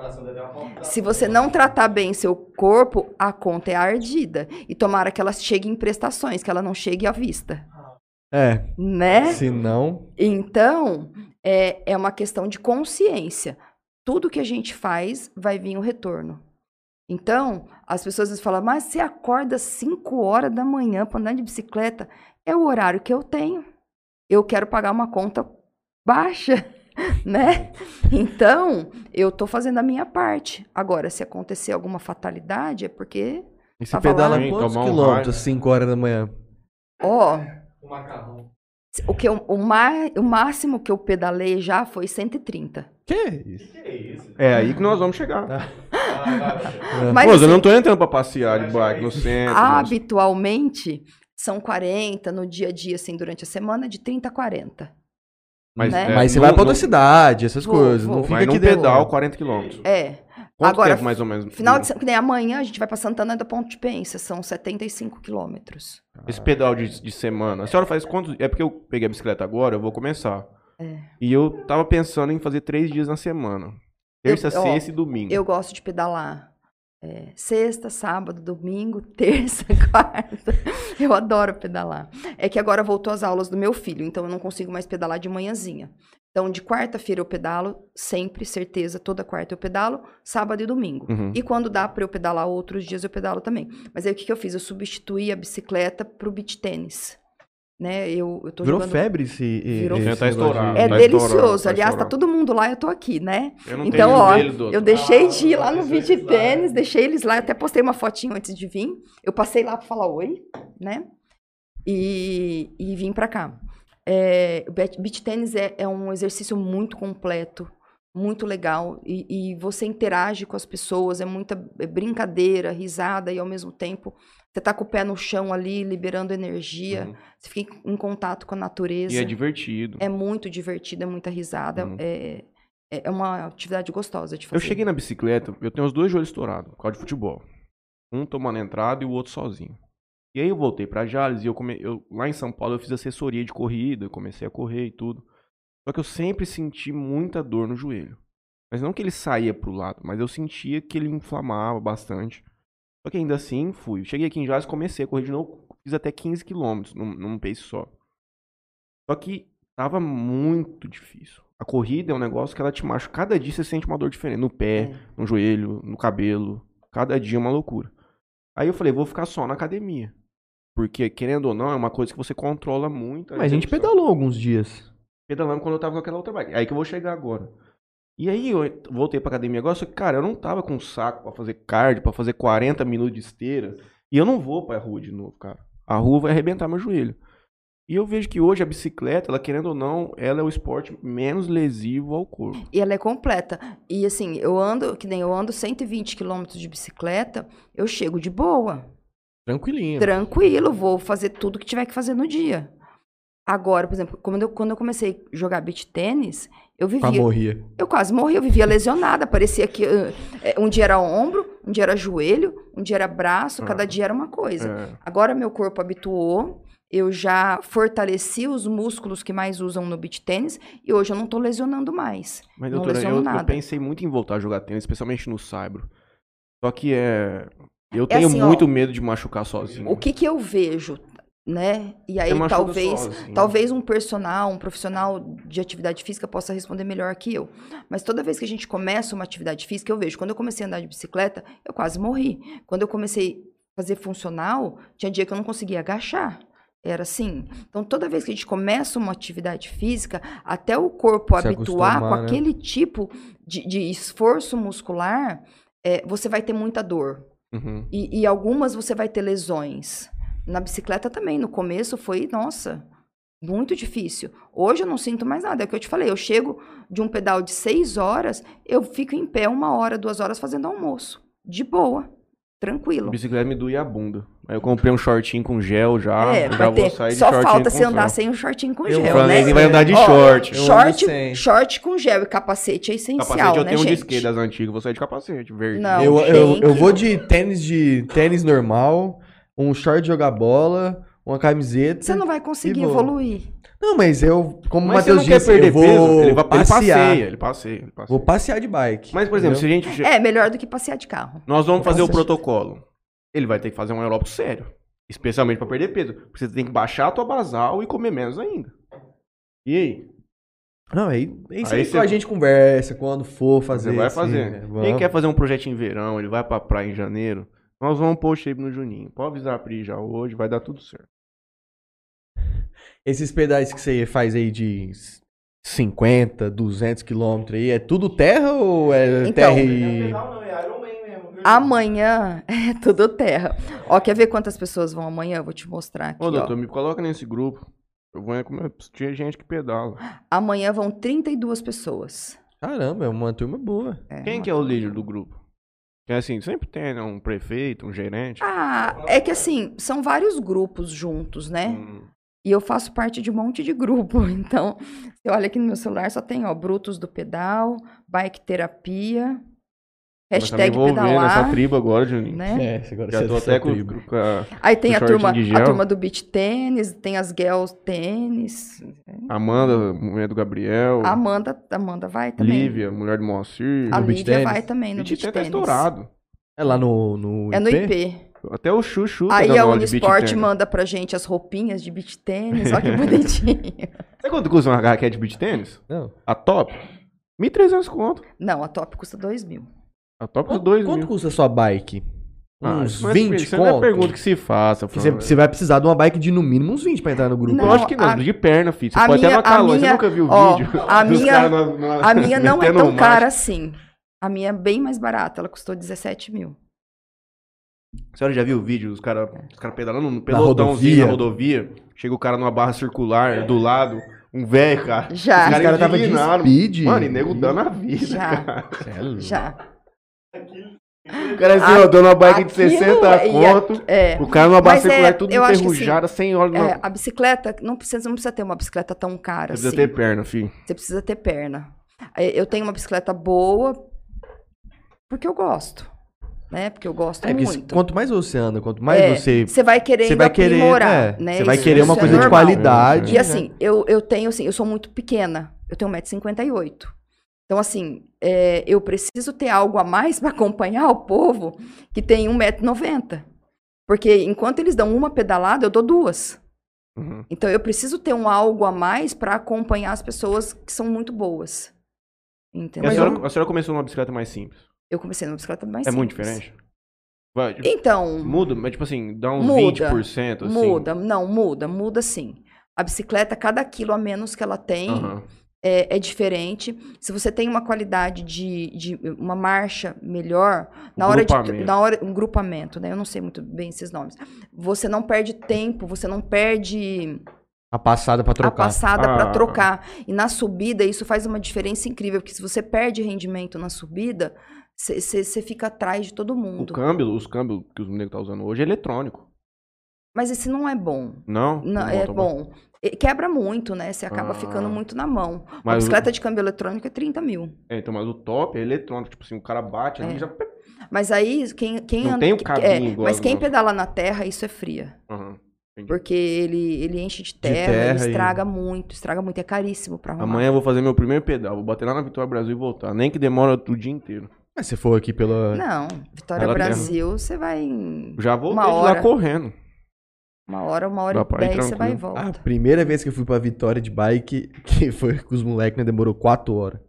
Se você não tratar bem seu corpo, a conta é ardida. E tomara que ela chegue em prestações, que ela não chegue à vista. É, Né? se não, Então, é, é uma questão de consciência. Tudo que a gente faz vai vir o retorno. Então, as pessoas falam, mas você acorda às 5 horas da manhã para andar de bicicleta? É o horário que eu tenho. Eu quero pagar uma conta baixa, *laughs* né? Então, eu tô fazendo a minha parte. Agora, se acontecer alguma fatalidade, é porque, e você Pra pedala Sim, quantos tomar quilômetros? raio. 5 horas da manhã. ó, O macarrão. o, que eu- o, ma- o máximo que eu pedalei já foi 130. Que isso? Que é isso? É aí que nós vamos chegar. Vai. Mas, Pô, eu assim, não tô entrando pra passear de bike no centro. mas- habitualmente são 40 no dia a dia, assim, durante a semana, de 30 a 40. Mas, né? é, Mas você não- vai pra outra não- cidade, essas Vou, coisas. vou. Não fica aqui num pedal, 40 quilômetros. É. Quanto Agora, tempo mais ou menos? Final de semana, que nem amanhã a gente vai pra Santana da Ponte de Pensa, são 75 quilômetros. Esse pedal de, de semana. A senhora faz quantos... É porque eu peguei a bicicleta agora, eu vou começar. É. E eu tava pensando em fazer três dias na semana. Terça, Eu- ó, sexta e domingo. Eu gosto de pedalar é, sexta, sábado, domingo, *laughs* terça, quarta. Eu adoro pedalar. É que agora voltou as aulas do meu filho, então eu não consigo mais pedalar de manhãzinha. Então, de quarta-feira eu pedalo, sempre, certeza, toda quarta eu pedalo, sábado e domingo. Uhum. E quando dá para eu pedalar outros dias, eu pedalo também. Mas aí o que, que eu fiz? Eu substituí a bicicleta pro beach tênis. Né? Eu, eu tô Virou jogando... febre esse. Virou esse febre. Tá estourado. de- É Tá delicioso. estourando, tá Aliás, tá estourando. todo mundo lá, eu tô aqui, né? Eu não Então, tenho ó, eu deixei de ir lá no Ah, eles lá, tênis, deixei eles lá, até postei uma fotinho antes de vir. Eu passei lá pra falar oi, né? E, e vim pra cá. É, o beach beach tênis é, é um exercício muito completo, muito legal. E, e você interage com as pessoas, é muita brincadeira, risada, e ao mesmo tempo você tá com o pé no chão ali, liberando energia. Uhum. Você fica em contato com a natureza. E é divertido. É muito divertido, é muita risada. Uhum. É, é é uma atividade gostosa de fazer. Eu cheguei na bicicleta, eu tenho os dois joelhos estourados, por causa de futebol. Um tomando entrada e o outro sozinho. E aí eu voltei pra Jales e eu, come... eu lá em São Paulo eu fiz assessoria de corrida, comecei a correr e tudo. Só que eu sempre senti muita dor no joelho. Mas não que ele saía pro lado, mas eu sentia que ele inflamava bastante. Só que ainda assim fui. Cheguei aqui em Jales, comecei a correr de novo, fiz até 15 quilômetros num, num pace só. Só que tava muito difícil. A corrida é um negócio que ela te machuca. Cada dia você sente uma dor diferente. No pé, É. no joelho, no cabelo. Cada dia é uma loucura. Aí eu falei, vou ficar só na academia. Porque, querendo ou não, é uma coisa que você controla muito. Mas a gente pedalou alguns dias. Pedalando quando eu tava com aquela outra bike. Aí que eu vou chegar agora. E aí eu voltei pra academia agora, só que, cara, eu não tava com saco pra fazer cardio, pra fazer 40 minutos de esteira. E eu não vou pra rua de novo, cara. A rua vai arrebentar meu joelho. E eu vejo que hoje a bicicleta, ela querendo ou não, ela é o esporte menos lesivo ao corpo. E ela é completa. E assim, eu ando, que nem eu ando 120 quilômetros de bicicleta, eu chego de boa, Tranquilinho. tranquilo, vou fazer tudo que tiver que fazer no dia. Agora, por exemplo, quando eu, quando eu comecei a jogar beach tênis, eu Ah, vivia. morria. Eu quase morri, eu vivia lesionada. Parecia que uh, um dia era ombro, um dia era joelho, um dia era braço, cada dia era uma coisa. É. Agora meu corpo habituou, eu já fortaleci os músculos que mais usam no beach tênis e hoje eu não tô lesionando mais. Mas, não doutora, eu, eu pensei muito em voltar a jogar tênis, especialmente no saibro. Só que é. Eu tenho assim, ó, muito medo de machucar sozinho. O que que eu vejo, né? E aí Você machuca talvez, sozinho. talvez um personal, um profissional de atividade física possa responder melhor que eu. Mas toda vez que a gente começa uma atividade física, eu vejo, quando eu comecei a andar de bicicleta, eu quase morri. Quando eu comecei a fazer funcional, tinha dia que eu não conseguia agachar. Era assim. Então, toda vez que a gente começa uma atividade física, até o corpo Se habituar com né? aquele tipo de, de esforço muscular, é, você vai ter muita dor. Uhum. E, e algumas você vai ter lesões. Na bicicleta também, no começo foi, nossa, muito difícil. Hoje eu não sinto mais nada. É o que eu te falei, eu chego de um pedal de seis horas, eu fico em pé uma hora, duas horas fazendo almoço. De boa, tranquilo. Bicicleta me doía a bunda. Aí eu comprei um shortinho com gel já. é, eu já vai vou ter, só falta você andar sem o shortinho com Eu gel, vou né? Vai andar de Ó, short. Eu Short, short com gel e capacete é essencial, Capacete eu né, tenho um de gente? skate das antigas, vou sair de capacete, verde. Não. eu, eu, eu vou de tênis de tênis normal, um short de jogar bola, uma camiseta. Você não vai conseguir evoluir. Não, mas eu, como o Mas Matheus disse, perder eu vou peso, ele, vai, ele passear. passeia, ele passeia, ele passeia. Vou passear de bike. Mas, por exemplo, se entendeu? a gente... É, melhor do que passear de carro. Nós vamos fazer o protocolo. Ele vai ter que fazer um aeróbico sério. Especialmente pra perder peso. Porque você tem que baixar a tua basal e comer menos ainda. E aí? Não, aí, é isso Aí aí você- a gente conversa quando for fazer. Você vai assim, fazer. né? Quem Vamos. quer fazer um projeto em verão, ele vai pra praia em janeiro. Nós vamos pôr o shape no Juninho. Pode avisar a Pri já hoje, vai dar tudo certo. Esses pedais que você faz aí de 50, 200 quilômetros aí, é tudo terra ou é Então, terra e... não, é Iron Man mesmo. Amanhã *laughs* é tudo terra. Ó, quer ver quantas pessoas vão amanhã? Eu vou te mostrar aqui, Ô, ó. doutor, me coloca nesse grupo. Eu vou comer. Tinha gente que pedala. Amanhã vão 32 pessoas. Caramba, é uma turma boa. É, Quem uma- que é o líder do grupo? Que assim, sempre tem, né? Um prefeito, um gerente. Ah, é que assim, são vários grupos juntos, né? Hum, E eu faço parte de um monte de grupo. *laughs* Então, você olha aqui no meu celular, só tem, ó, Brutos do Pedal, Bike Terapia, hashtag envolvendo nessa pedalar, tribo agora, Juninho. né? É, agora Já tô você até é com, com a Aí tem a turma, a turma do beach tênis, tem as girls tênis. Amanda, mulher do Gabriel. Amanda, Amanda vai também. Lívia, mulher do Moacir. A Lívia tênis? vai também no Beach beach Tennis tá tênis. estourado. É lá no, no É no IP? IP. Até o Chuchu tá Aí a Unisport manda pra gente as roupinhas de beach tênis, olha que *laughs* bonitinho. Sabe quanto custa uma raquete de beach tênis? Não. A top? 1.300 conto. Não, a top custa 2 mil. A top custa Quanto, 2 quanto mil. custa a sua bike? Ah, Uns mas 20 Isso não é pergunta que se faça. Você, você vai precisar de uma bike de no mínimo uns 20 pra entrar no grupo. Não, Lógico que não, a- de perna, filho. Você a pode minha- até na a calor, você minha- nunca viu o vídeo. a *laughs* dos minha- caras na- na- A minha não é tão cara assim. A minha é bem mais barata, ela custou 17 mil. A senhora já viu o vídeo dos caras os cara pedalando no pelotãozinho na rodovia? Chega o cara numa barra circular do lado, um velho, cara. Já. Os caras tava de speed. Mano, e nego dando a vida, Já. cara. É. Já. O cara assim, A- ó, dando uma bike de aquilo 60 é- conto. É. O cara numa barra Mas é, tudo que enferrujada, sem óleo. É, a bicicleta, não precisa, não precisa ter uma bicicleta tão cara Precisa assim. ter perna, filho. Você precisa ter perna. É, Eu tenho uma bicicleta boa porque eu gosto. Né? Porque eu gosto É, se- muito. quanto mais você anda, quanto mais É, você. Você vai querer Você vai querer. aprimorar, é, né? Você vai Isso- querer uma é coisa de qualidade. E né? assim, eu, eu tenho assim, eu sou muito pequena. Eu tenho 1,58m. Então, assim, é, eu preciso ter algo a mais *laughs* para acompanhar o povo que tem 1,90m. Porque enquanto eles dão uma pedalada, eu dou duas. Uhum. Então, eu preciso ter um algo a mais para acompanhar as pessoas que são muito boas. E a Entendeu? senhora, a senhora começou numa bicicleta mais simples. Eu comecei numa bicicleta mais é muito simples. diferente? Vai, Então, Muda, mas tipo assim, dá uns Muda, 20%, assim. muda. Não, muda, muda sim. A bicicleta, cada quilo a menos que ela tem, Aham. É, é diferente. Se você tem uma qualidade de, de uma marcha melhor, na hora de na hora um grupamento, né? Eu não sei muito bem esses nomes. Você não perde tempo, você não perde A passada pra a trocar. passada Ah. para trocar. E na subida, isso faz uma diferença incrível, porque se você perde rendimento na subida, você fica atrás de todo O mundo. câmbio, os câmbios que os negros estão usando hoje é eletrônico. Mas esse não é bom. Não? Não, Tá é tá bom. E Quebra muito, né? Você acaba Ah. ficando muito na mão. Uma Mas o- bicicleta de câmbio eletrônico é 30 mil. É, então, mas o top é eletrônico. Tipo assim, o cara bate ali É. e já. Mas aí, quem, quem Não anda- tem o cabinho é, igual Mas quem pedala na terra, isso é fria. Entendi. Porque ele, ele enche de terra, terra ele e- estraga muito, estraga muito. É caríssimo pra arrumar. Amanhã eu vou fazer meu primeiro pedal. Vou bater lá na Vitória Brasil e voltar. Nem que demora o dia inteiro. Mas se for aqui pela. Não, Vitória Ela Brasil, você vai em Já voltei Uma de hora. lá correndo. Uma hora, uma hora Dá e dez, você vai e tranquilo. A volta. primeira vez que eu fui pra Vitória de bike, *laughs* que foi com os moleques, né, demorou quatro horas.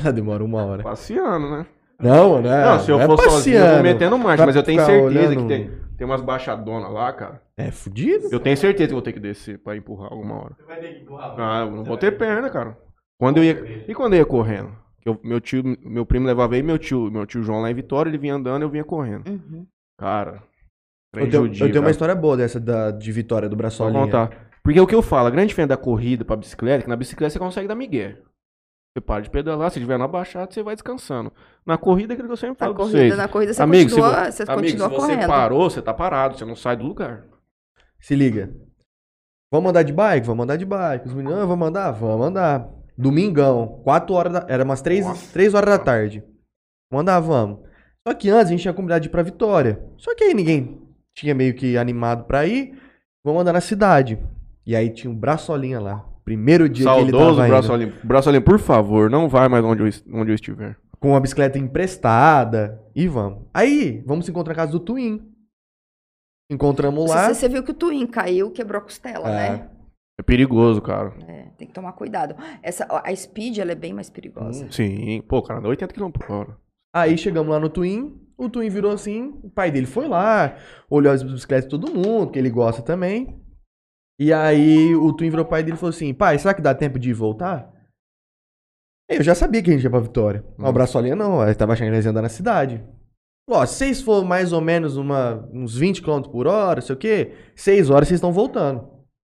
Ela demora uma hora. Passeando, né? Não, né? não, se eu é for sozinho, eu vou passeando. metendo marcha. Mas eu tenho certeza olhando- que tem, tem umas baixadonas lá, cara. É fudido. Eu tenho certeza que vou ter que descer pra empurrar alguma hora. Você vai ter que empurrar. Ah, eu não vou ter perna, cara. Quando eu ia... E quando eu ia correndo? Que eu- meu tio, meu primo levava aí, meu tio, meu tio João lá em Vitória, ele vinha andando, eu vinha correndo. Uhum. Cara, Eu tenho, judia, eu tenho uma história boa dessa da, de Vitória do Vou Braçolinha. contar. Porque o que eu falo, a grande diferença da corrida pra bicicleta, é que na bicicleta você consegue dar migué. Você para de pedalar, se estiver na baixada, você vai descansando. Na corrida, é aquilo que eu sempre Na falo pra corrida, vocês. na corrida você Amigo, continua, vo- você Amigo, continua se você correndo. parou, você tá parado, você não sai do lugar. Se liga. Vamos andar de bike? Vamos andar de bike. Os meninos, ah, vamos andar? Vamos andar. Domingão, 4 horas da... Era umas 3, Nossa. 3 horas da tarde. Vamos andar, vamos. Só que antes a gente tinha combinado de ir pra Vitória. Só que aí ninguém tinha meio que animado pra ir. Vamos andar na cidade. E aí tinha um braçolinha lá. Primeiro dia que ele Saudoso tava braço indo. olímpico. Braço olímpico, por favor, não vai mais onde eu, onde eu estiver. Com a bicicleta emprestada. E vamos. Aí, vamos se encontrar na casa do Twin. Encontramos lá. Você, você viu que o Twin caiu, quebrou a costela, É. né? É perigoso, cara. É, tem que tomar cuidado. Essa, a Speed, ela é bem mais perigosa. Sim. Pô, cara, anda 80 km por hora. Aí chegamos lá no Twin, o Twin virou assim, o pai dele foi lá, olhou as bicicletas de todo mundo, que ele gosta também. E aí o Twin virou pai dele e falou assim, pai, será que dá tempo de voltar? Eu já sabia que a gente ia pra Vitória. Mas o Hum. Braçolinha não, ele tava achando que eles iam andar na cidade. Ó, se vocês for mais ou menos uma, uns 20 km por hora, sei o quê, 6 horas vocês estão voltando.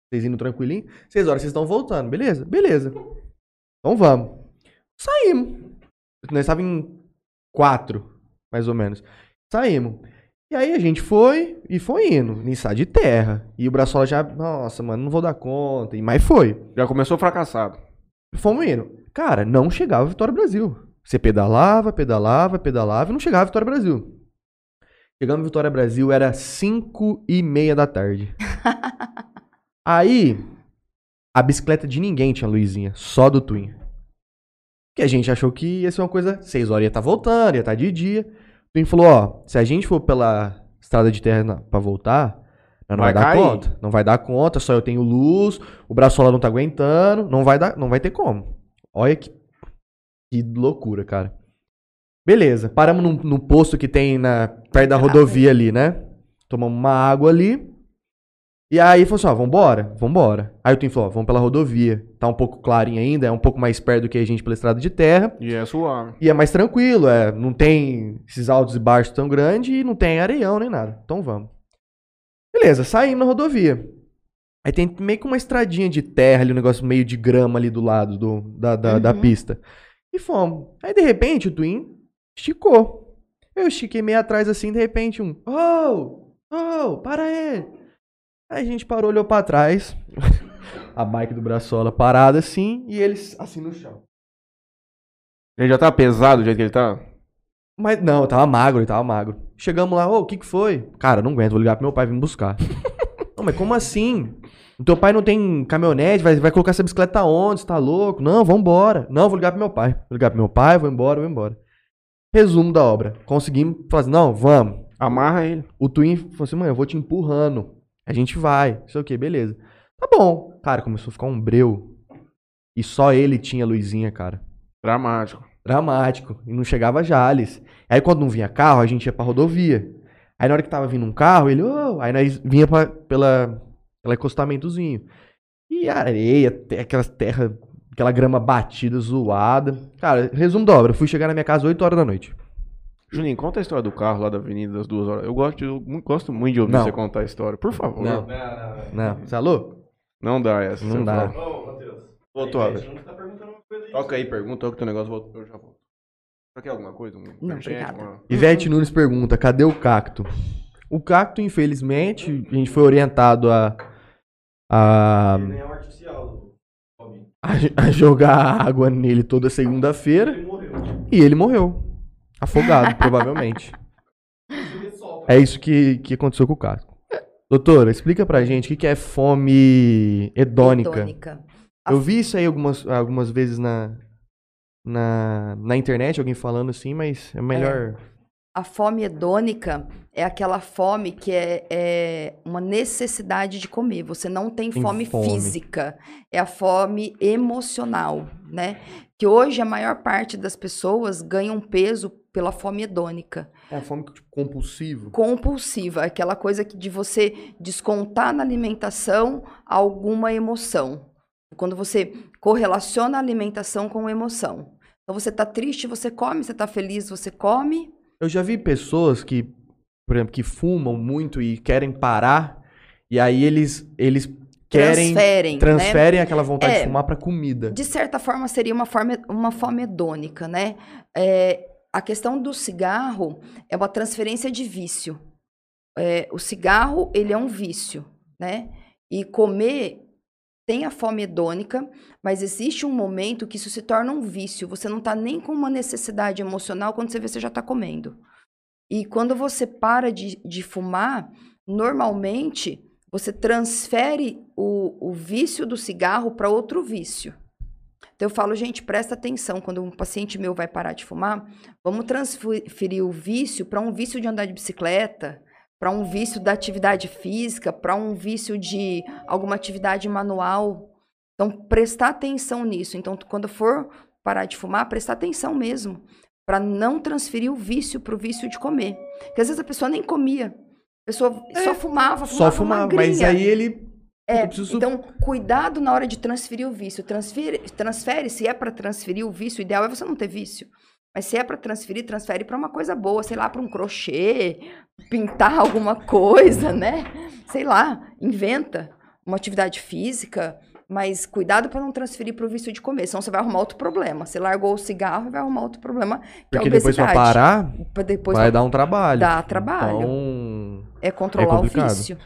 Vocês indo tranquilinho, 6 horas vocês estão voltando, beleza? Beleza. Então vamos. Saímos. Nós estávamos em 4, mais ou menos. Saímos. E aí a gente foi e foi indo, em de terra. E o Braçola já, nossa, mano, não vou dar conta. E mas foi. Já começou fracassado. Fomos indo. Cara, não chegava a Vitória Brasil. Você pedalava, pedalava, pedalava e não chegava a Vitória Brasil. Chegamos em Vitória Brasil, era 5 e meia da tarde. *laughs* Aí, a bicicleta de ninguém tinha luzinha, só do Twin. Que a gente achou que ia ser uma coisa, 6 horas ia estar voltando, ia estar de dia. O Twin falou, ó, se a gente for pela estrada de terra pra voltar, não Vai vai, dar cair. conta. Não vai dar conta, só eu tenho luz, o braçola não tá aguentando, não vai dar, não vai ter como. Olha que, que loucura, cara. Beleza, paramos num, num posto que tem na, perto da rodovia ali, né? Tomamos uma água ali. E aí falou assim, ó, vambora? Vambora. Aí o Tim falou, ó, vamos pela rodovia. Tá um pouco clarinho ainda, é um pouco mais perto do que a gente pela estrada de terra. E é suave. E é mais tranquilo, é, não tem esses altos e baixos tão grandes e não tem areião nem nada. Então vamos. Beleza, saímos na rodovia. Aí tem meio que uma estradinha de terra ali, um negócio meio de grama ali do lado do, da, da, da Uhum. pista. E fomos. Aí de repente o Twin esticou. Eu estiquei meio atrás assim, de repente um. Oh! Oh! Para aí! Aí a gente parou, olhou pra trás. *laughs* a bike do Braçola parada assim e eles assim no chão. Ele já tá pesado do jeito que ele tá? Mas não, eu tava magro, ele tava magro. Chegamos lá, ô, o que que foi? Cara, não aguento, vou ligar pro meu pai vir me buscar. *laughs* não, mas como assim? O teu pai não tem caminhonete, vai, vai colocar essa bicicleta onde? Você tá louco? Não, vambora. Não, vou ligar pro meu pai. Vou ligar pro meu pai, vou embora, vou embora. Resumo da obra. Conseguimos fazer, não, vamos. Amarra ele. O Twin falou assim, mãe, eu vou te empurrando. A gente vai. Não sei o que, beleza. Tá bom. Cara, começou a ficar um breu. E só ele tinha luzinha, cara. Dramático. Dramático. E não chegava Jales. Aí quando não vinha carro, a gente ia pra rodovia. Aí na hora que tava vindo um carro, ele, ô, aí nós vinha pra, pela, pela acostamentozinho. E areia, te- aquelas terras aquela grama batida, zoada. Cara, resumo da obra, fui chegar na minha casa 8 horas da noite. Juninho, conta a história do carro lá da Avenida das Duas Horas. Eu gosto, de- eu gosto muito de ouvir Não. você contar a história. Por favor. Não. Não, Não, você é louco? dá essa. Não dá. Ô, Matheus. Voltou, Aí, Alex. Betinho tá perguntando uma coisa aí. Toca aí, pergunta, toca o teu negócio, volto- eu já volto. Você quer alguma coisa? Um Não, obrigada. uma- Ivete Nunes pergunta: cadê o cacto? O cacto, infelizmente, a gente foi orientado a, a, Ele nem é um a, a jogar água nele toda segunda-feira Ele morreu. e ele morreu. Afogado, *laughs* provavelmente. É isso que, que aconteceu com o cacto. Doutora, explica pra gente o que que é fome hedônica. Hedônica. Eu vi isso aí algumas, algumas vezes na, na, na internet, alguém falando assim, mas é melhor. A fome hedônica é aquela fome que é, é uma necessidade de comer. Você não tem Tem fome, fome. física, é a fome emocional, né? Que hoje a maior parte das pessoas ganham peso pela fome hedônica. É a fome tipo, compulsiva. Compulsiva, aquela coisa que de você descontar na alimentação alguma emoção. Quando você correlaciona a alimentação com emoção. Então você tá triste, você come, você tá feliz, você come. Eu já vi pessoas que, por exemplo, que fumam muito e querem parar, e aí eles, eles querem, transferem, né? transferem aquela vontade É. de fumar pra comida. De certa forma, seria uma, forma, uma fome hedônica, né? É, a questão do cigarro é uma transferência de vício. É, o cigarro, ele é um vício, né? E comer tem a fome hedônica, mas existe um momento que isso se torna um vício. Você não está nem com uma necessidade emocional quando você vê você já está comendo. E quando você para de, de fumar, normalmente você transfere o, o vício do cigarro para outro vício. Então eu falo, gente, presta atenção, quando um paciente meu vai parar de fumar, vamos transferir o vício para um vício de andar de bicicleta, para um vício da atividade física, para um vício de alguma atividade manual. Então, prestar atenção nisso. Então, quando for parar de fumar, prestar atenção mesmo, para não transferir o vício para o vício de comer. Porque às vezes a pessoa nem comia. A pessoa só fumava, fumava, Só fumar, mas aí ele. É, eu preciso- então, cuidado na hora de transferir o vício. Transfere, transfere se é para transferir o vício, o ideal é você não ter vício. Mas se é para transferir, transfere para uma coisa boa, sei lá, para um crochê, pintar *laughs* alguma coisa, né? Sei lá, inventa uma atividade física, mas cuidado para não transferir para o vício de comer, senão você vai arrumar outro problema. Você largou o cigarro e vai arrumar outro problema, que Porque é depois obesidade. parar, depois vai dar um trabalho. Dá trabalho. Então, é controlar o complicado. vício.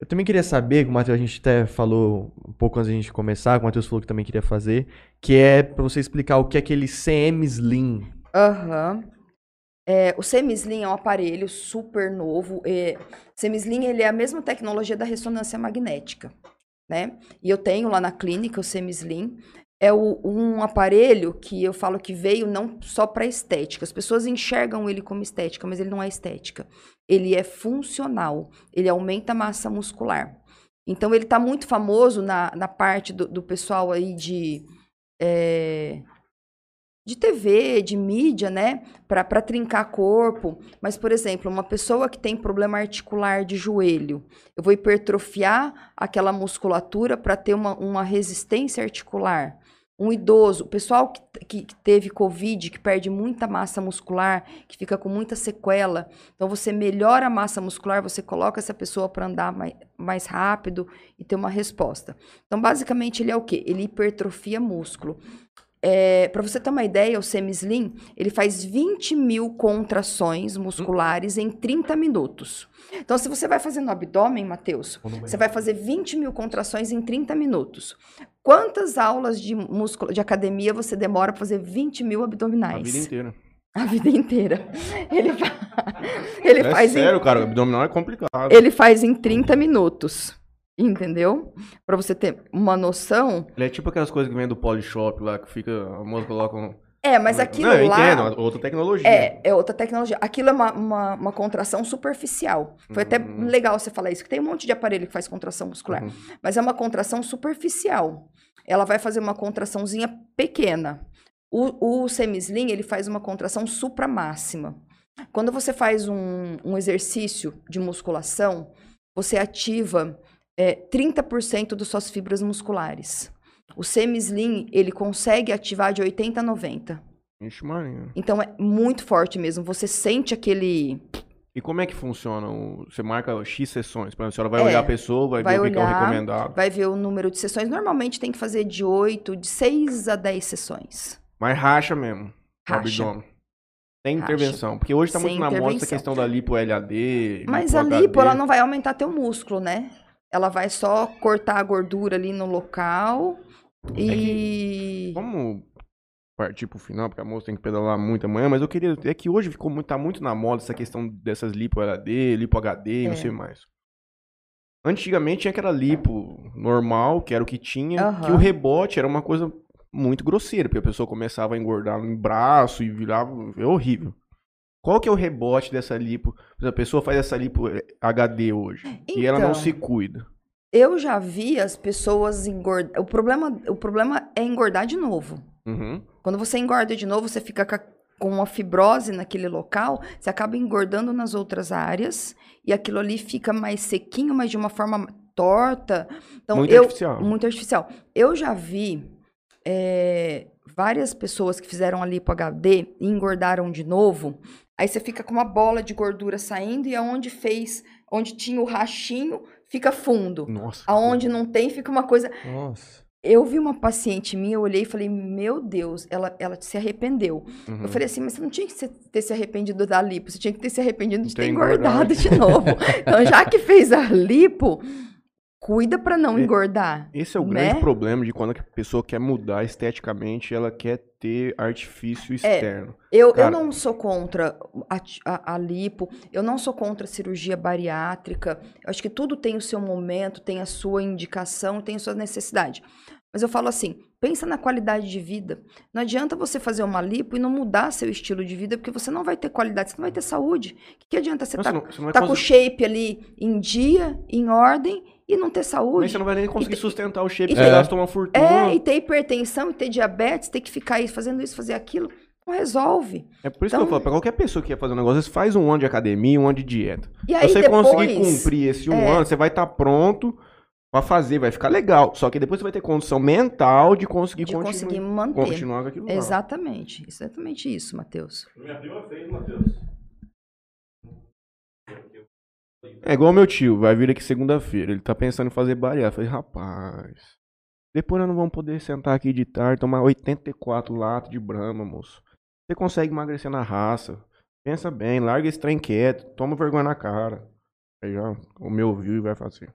Eu também queria saber, o Matheus, a gente até falou um pouco antes da gente começar, o Matheus falou que também queria fazer, que é pra você explicar o que é aquele CM Slim. Aham. É, o Semislim é um aparelho super novo. É, Semislim ele é a mesma tecnologia da ressonância magnética, né? E eu tenho lá na clínica o Semislim. É o- um aparelho que eu falo que veio não só para estética. As pessoas enxergam ele como estética, mas ele não é estética. Ele é funcional. Ele aumenta a massa muscular. Então ele está muito famoso na, na parte do, do pessoal aí de é, de TV, de mídia, né, para trincar corpo. Mas, por exemplo, uma pessoa que tem problema articular de joelho, eu vou hipertrofiar aquela musculatura para ter uma, uma resistência articular. Um idoso, o pessoal que, que, que teve Covid, que perde muita massa muscular, que fica com muita sequela. Então, você melhora a massa muscular, você coloca essa pessoa para andar mais, mais rápido e ter uma resposta. Então, basicamente, ele é o quê? Ele hipertrofia músculo. É, para você ter uma ideia, o Semislim, ele faz 20 mil contrações musculares em 30 minutos. Então, se você vai fazer no abdômen, Matheus, você vai fazer 20 mil contrações em 30 minutos. Quantas aulas de músculo, de academia você demora para fazer 20 mil A abdominais? vida inteira. A vida inteira. *laughs* Ele, fa- *laughs* ele É faz em sério, cara, o abdominal é complicado. ele faz em 30 minutos. Entendeu? Para você ter uma noção. Ele é tipo aquelas coisas que vem do Polishop lá, que fica, a moça coloca um... É, mas aquilo Não, eu lá. entendo, outra tecnologia. É, é outra tecnologia. Aquilo é uma, uma, uma contração superficial. Foi até Uhum. legal você falar isso, que tem um monte de aparelho que faz contração muscular. Uhum. Mas é uma contração superficial. Ela vai fazer uma contraçãozinha pequena. O, o semislim, ele faz uma contração supramáxima. Quando você faz um, um exercício de musculação, você ativa é, 30% das suas fibras musculares. O semi-slim, ele consegue ativar de 80 a 90. Ixi, Maria. Então é muito forte mesmo. Você sente aquele. E como é que funciona? Você marca X sessões. Por exemplo, a senhora vai É, olhar a pessoa, vai, vai ver o que é o olhar, recomendado. Vai ver o número de sessões. Normalmente tem que fazer de 8, de 6 a 10 sessões. Mas racha mesmo. Racha. abdômen. Sem Racha. intervenção. Porque hoje tá Sem muito na moda essa questão da lipo LAD. Mas lipo a lipo, ela não vai aumentar teu músculo, né? Ela vai só cortar a gordura ali no local. E. Vamos partir pro final, porque a moça tem que pedalar muito amanhã, mas eu queria. É que hoje ficou muito, tá muito na moda essa questão dessas lipo LAD, lipo HD e não É. sei mais. Antigamente tinha aquela lipo normal, que era o que tinha, Aham. que o rebote era uma coisa muito grosseira, porque a pessoa começava a engordar no braço e virava. É horrível. Qual que é o rebote dessa lipo? A pessoa faz essa lipo HD hoje e ela não Então. se cuida. Eu já vi as pessoas engordar. O problema, o problema é engordar de novo. Uhum. Quando você engorda de novo, você fica com uma fibrose naquele local, você acaba engordando nas outras áreas e aquilo ali fica mais sequinho, mas de uma forma torta. Então, muito eu, artificial. muito artificial. Eu já vi é, várias pessoas que fizeram a lipo HD e engordaram de novo. Aí você fica com uma bola de gordura saindo e aonde fez, onde tinha o rachinho, fica fundo. Nossa. Aonde não tem, fica uma coisa. Nossa. Eu vi uma paciente minha, eu olhei e falei, meu Deus, ela, ela se arrependeu. Uhum. Eu falei assim, mas você não tinha que ter se arrependido da lipo, você tinha que ter se arrependido de Ter ter engordado. engordado de novo. *laughs* então, já que fez a lipo, cuida pra não engordar. Esse é o né? grande problema de quando a pessoa quer mudar esteticamente, ela quer ter artifício externo. Eu, eu Cara- não sou contra a, a- a lipo, eu não sou contra a cirurgia bariátrica. Eu acho que tudo tem o seu momento, tem a sua indicação, tem a sua necessidade. Mas eu falo assim, pensa na qualidade de vida. Não adianta você fazer uma lipo e não mudar seu estilo de vida, porque você não vai ter qualidade, você não vai ter saúde. O que, que adianta você estar não vai tá com o shape ali em dia, em ordem, e não ter Mas saúde? você não vai nem conseguir te- sustentar o shape, e você gasta uma fortuna. É, e ter hipertensão, e ter diabetes, ter que ficar aí fazendo isso, fazer aquilo, não resolve. É por isso que Então- eu falo, pra qualquer pessoa que quer fazer um negócio, você faz um ano de academia, um ano de dieta. E aí Se você depois... conseguir cumprir esse um é. ano, você vai estar pronto pra fazer, vai ficar legal. Só que depois você vai ter condição mental de conseguir, de continu- conseguir manter. continuar com aquilo. Exatamente, exatamente isso, Matheus. Minha prima fez, Matheus. É igual meu tio, vai vir aqui segunda-feira. Ele tá pensando em fazer bariátrica. Eu falei, rapaz, depois nós não vamos poder sentar aqui de tarde, tomar 84 latas de brama, moço. Você consegue emagrecer na raça. Pensa bem, larga esse trem quieto, toma vergonha na cara. Aí já o meu viu e vai fazer.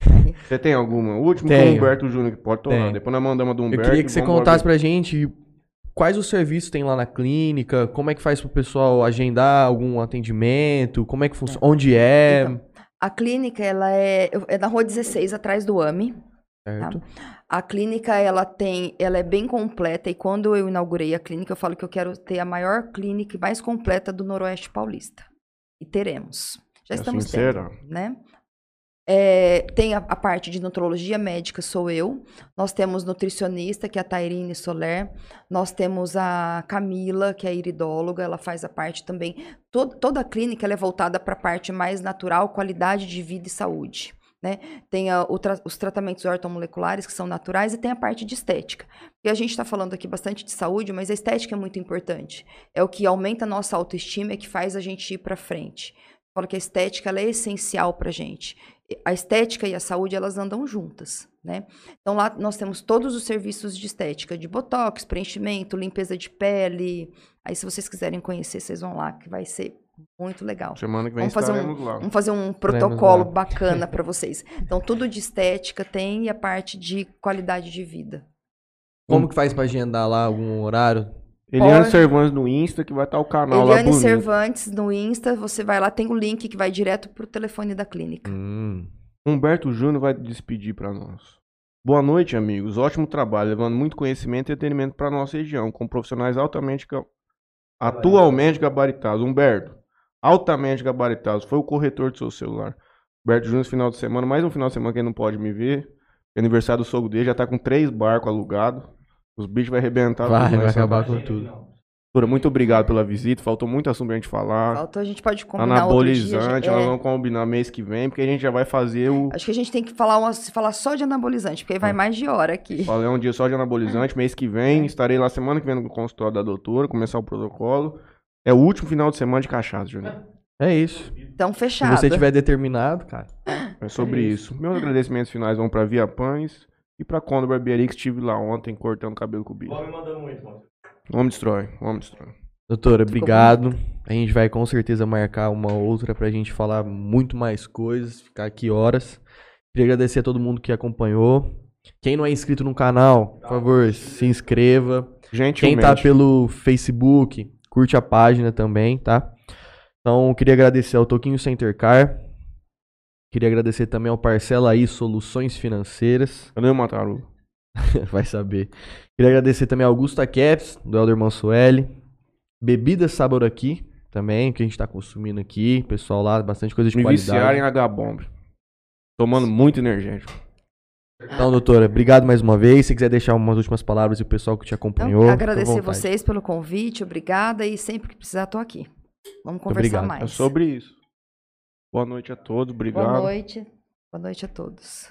*laughs* Você tem alguma? O último com o Tenho. Humberto Júnior, que pode tomar. Tenho. Depois nós mandamos a do Eu Humberto. queria que você contasse pra gente quais os serviços tem lá na clínica, como é que faz pro pessoal agendar algum atendimento, como é que funciona, onde é, Então, a clínica, ela é, é na rua 16, atrás do AMI. certo? A clínica, ela tem, ela é bem completa e quando eu inaugurei a clínica, eu falo que eu quero ter a maior clínica e mais completa do Noroeste Paulista. E teremos. Já É estamos sincera? tendo, né? É, tem a, a parte de nutrologia médica, sou eu. Nós temos nutricionista, que é a Tairine Soler. Nós temos a Camila, que é iridóloga, ela faz a parte também. Todo- toda a clínica é voltada para a parte mais natural, qualidade de vida e saúde. Né? Tem a- tra- os tratamentos ortomoleculares, que são naturais, e tem a parte de estética. E a gente está falando aqui bastante de saúde, mas a estética é muito importante. É o que aumenta a nossa autoestima e que faz a gente ir para frente. Falo que a estética é essencial para gente. A estética e a saúde, elas andam juntas, né? Então, lá nós temos todos os serviços de estética, de botox, preenchimento, limpeza de pele. Aí, se vocês quiserem conhecer, vocês vão lá, que vai ser muito legal. Semana que vem Vamos fazer um- lá. Vamos fazer um protocolo lá. bacana *laughs* para vocês. Então, tudo de estética tem e a parte de qualidade de vida. Como que faz pra agendar lá algum horário? Eliane. Servões no Insta, que vai estar o canal lá Eliane. Cervantes no Insta, você vai lá, tem o link que vai direto pro telefone da clínica. Hum, Humberto Júnior vai despedir para nós. Boa noite, amigos. Ótimo trabalho, levando muito conhecimento e entretenimento para nossa região, com profissionais altamente atualmente gabaritados. Humberto, altamente gabaritados. Foi o corretor do seu celular. Humberto Júnior, final de semana, mais um final de semana que ele não pode me ver. Aniversário do sogro dele, já tá com três barcos alugados. Os bichos vai arrebentar vai, tudo vai acabar com tudo. Doutora, muito obrigado pela visita. Faltou muito assunto pra gente falar. Faltou, a gente pode combinar outro dia. Anabolizante, já- nós é. vamos combinar mês que vem, porque a gente já vai fazer o. Acho que a gente tem que falar, uma- falar só de anabolizante, porque aí vai mais de hora aqui. Falei um dia só de anabolizante. Mês que vem, estarei lá semana que vem no consultório da doutora, começar o protocolo. É o último final de semana de cachaça, Juninho. É isso. Então, Se fechado. você tiver determinado, cara. É sobre isso. Meus agradecimentos finais vão pra Via Pães e pra Condor Barbearia, que estive lá ontem cortando cabelo com o Bicho. O homem manda muito, mano. O homem destrói, o homem destrói. Doutora, obrigado. A gente vai com certeza marcar uma outra pra gente falar muito mais coisas, ficar aqui horas. Queria agradecer a todo mundo que acompanhou. Quem não é inscrito no canal, por favor, se inscreva. Gente, Quem tá pelo Facebook, curte a página também, tá? Então, queria agradecer ao Toquinho Center Car. Queria agradecer também ao Parcela aí Soluções Financeiras. Cadê o Mataru? *laughs* Vai saber. Queria agradecer também ao Augusta Caps, do Elder Mansueli. Bebidas Sabor aqui também, que a gente tá consumindo aqui. Pessoal lá, bastante coisa de Me viciar qualidade. em H-Bomb. Tomando muito energético. Então, doutora, obrigado mais uma vez. Se quiser deixar umas últimas palavras e o pessoal que te acompanhou. Então, fica à agradecer vocês pelo convite, obrigada. E sempre que precisar, tô aqui. Vamos conversar mais. É sobre isso. Boa noite a todos, obrigado. Boa noite. Boa noite a todos.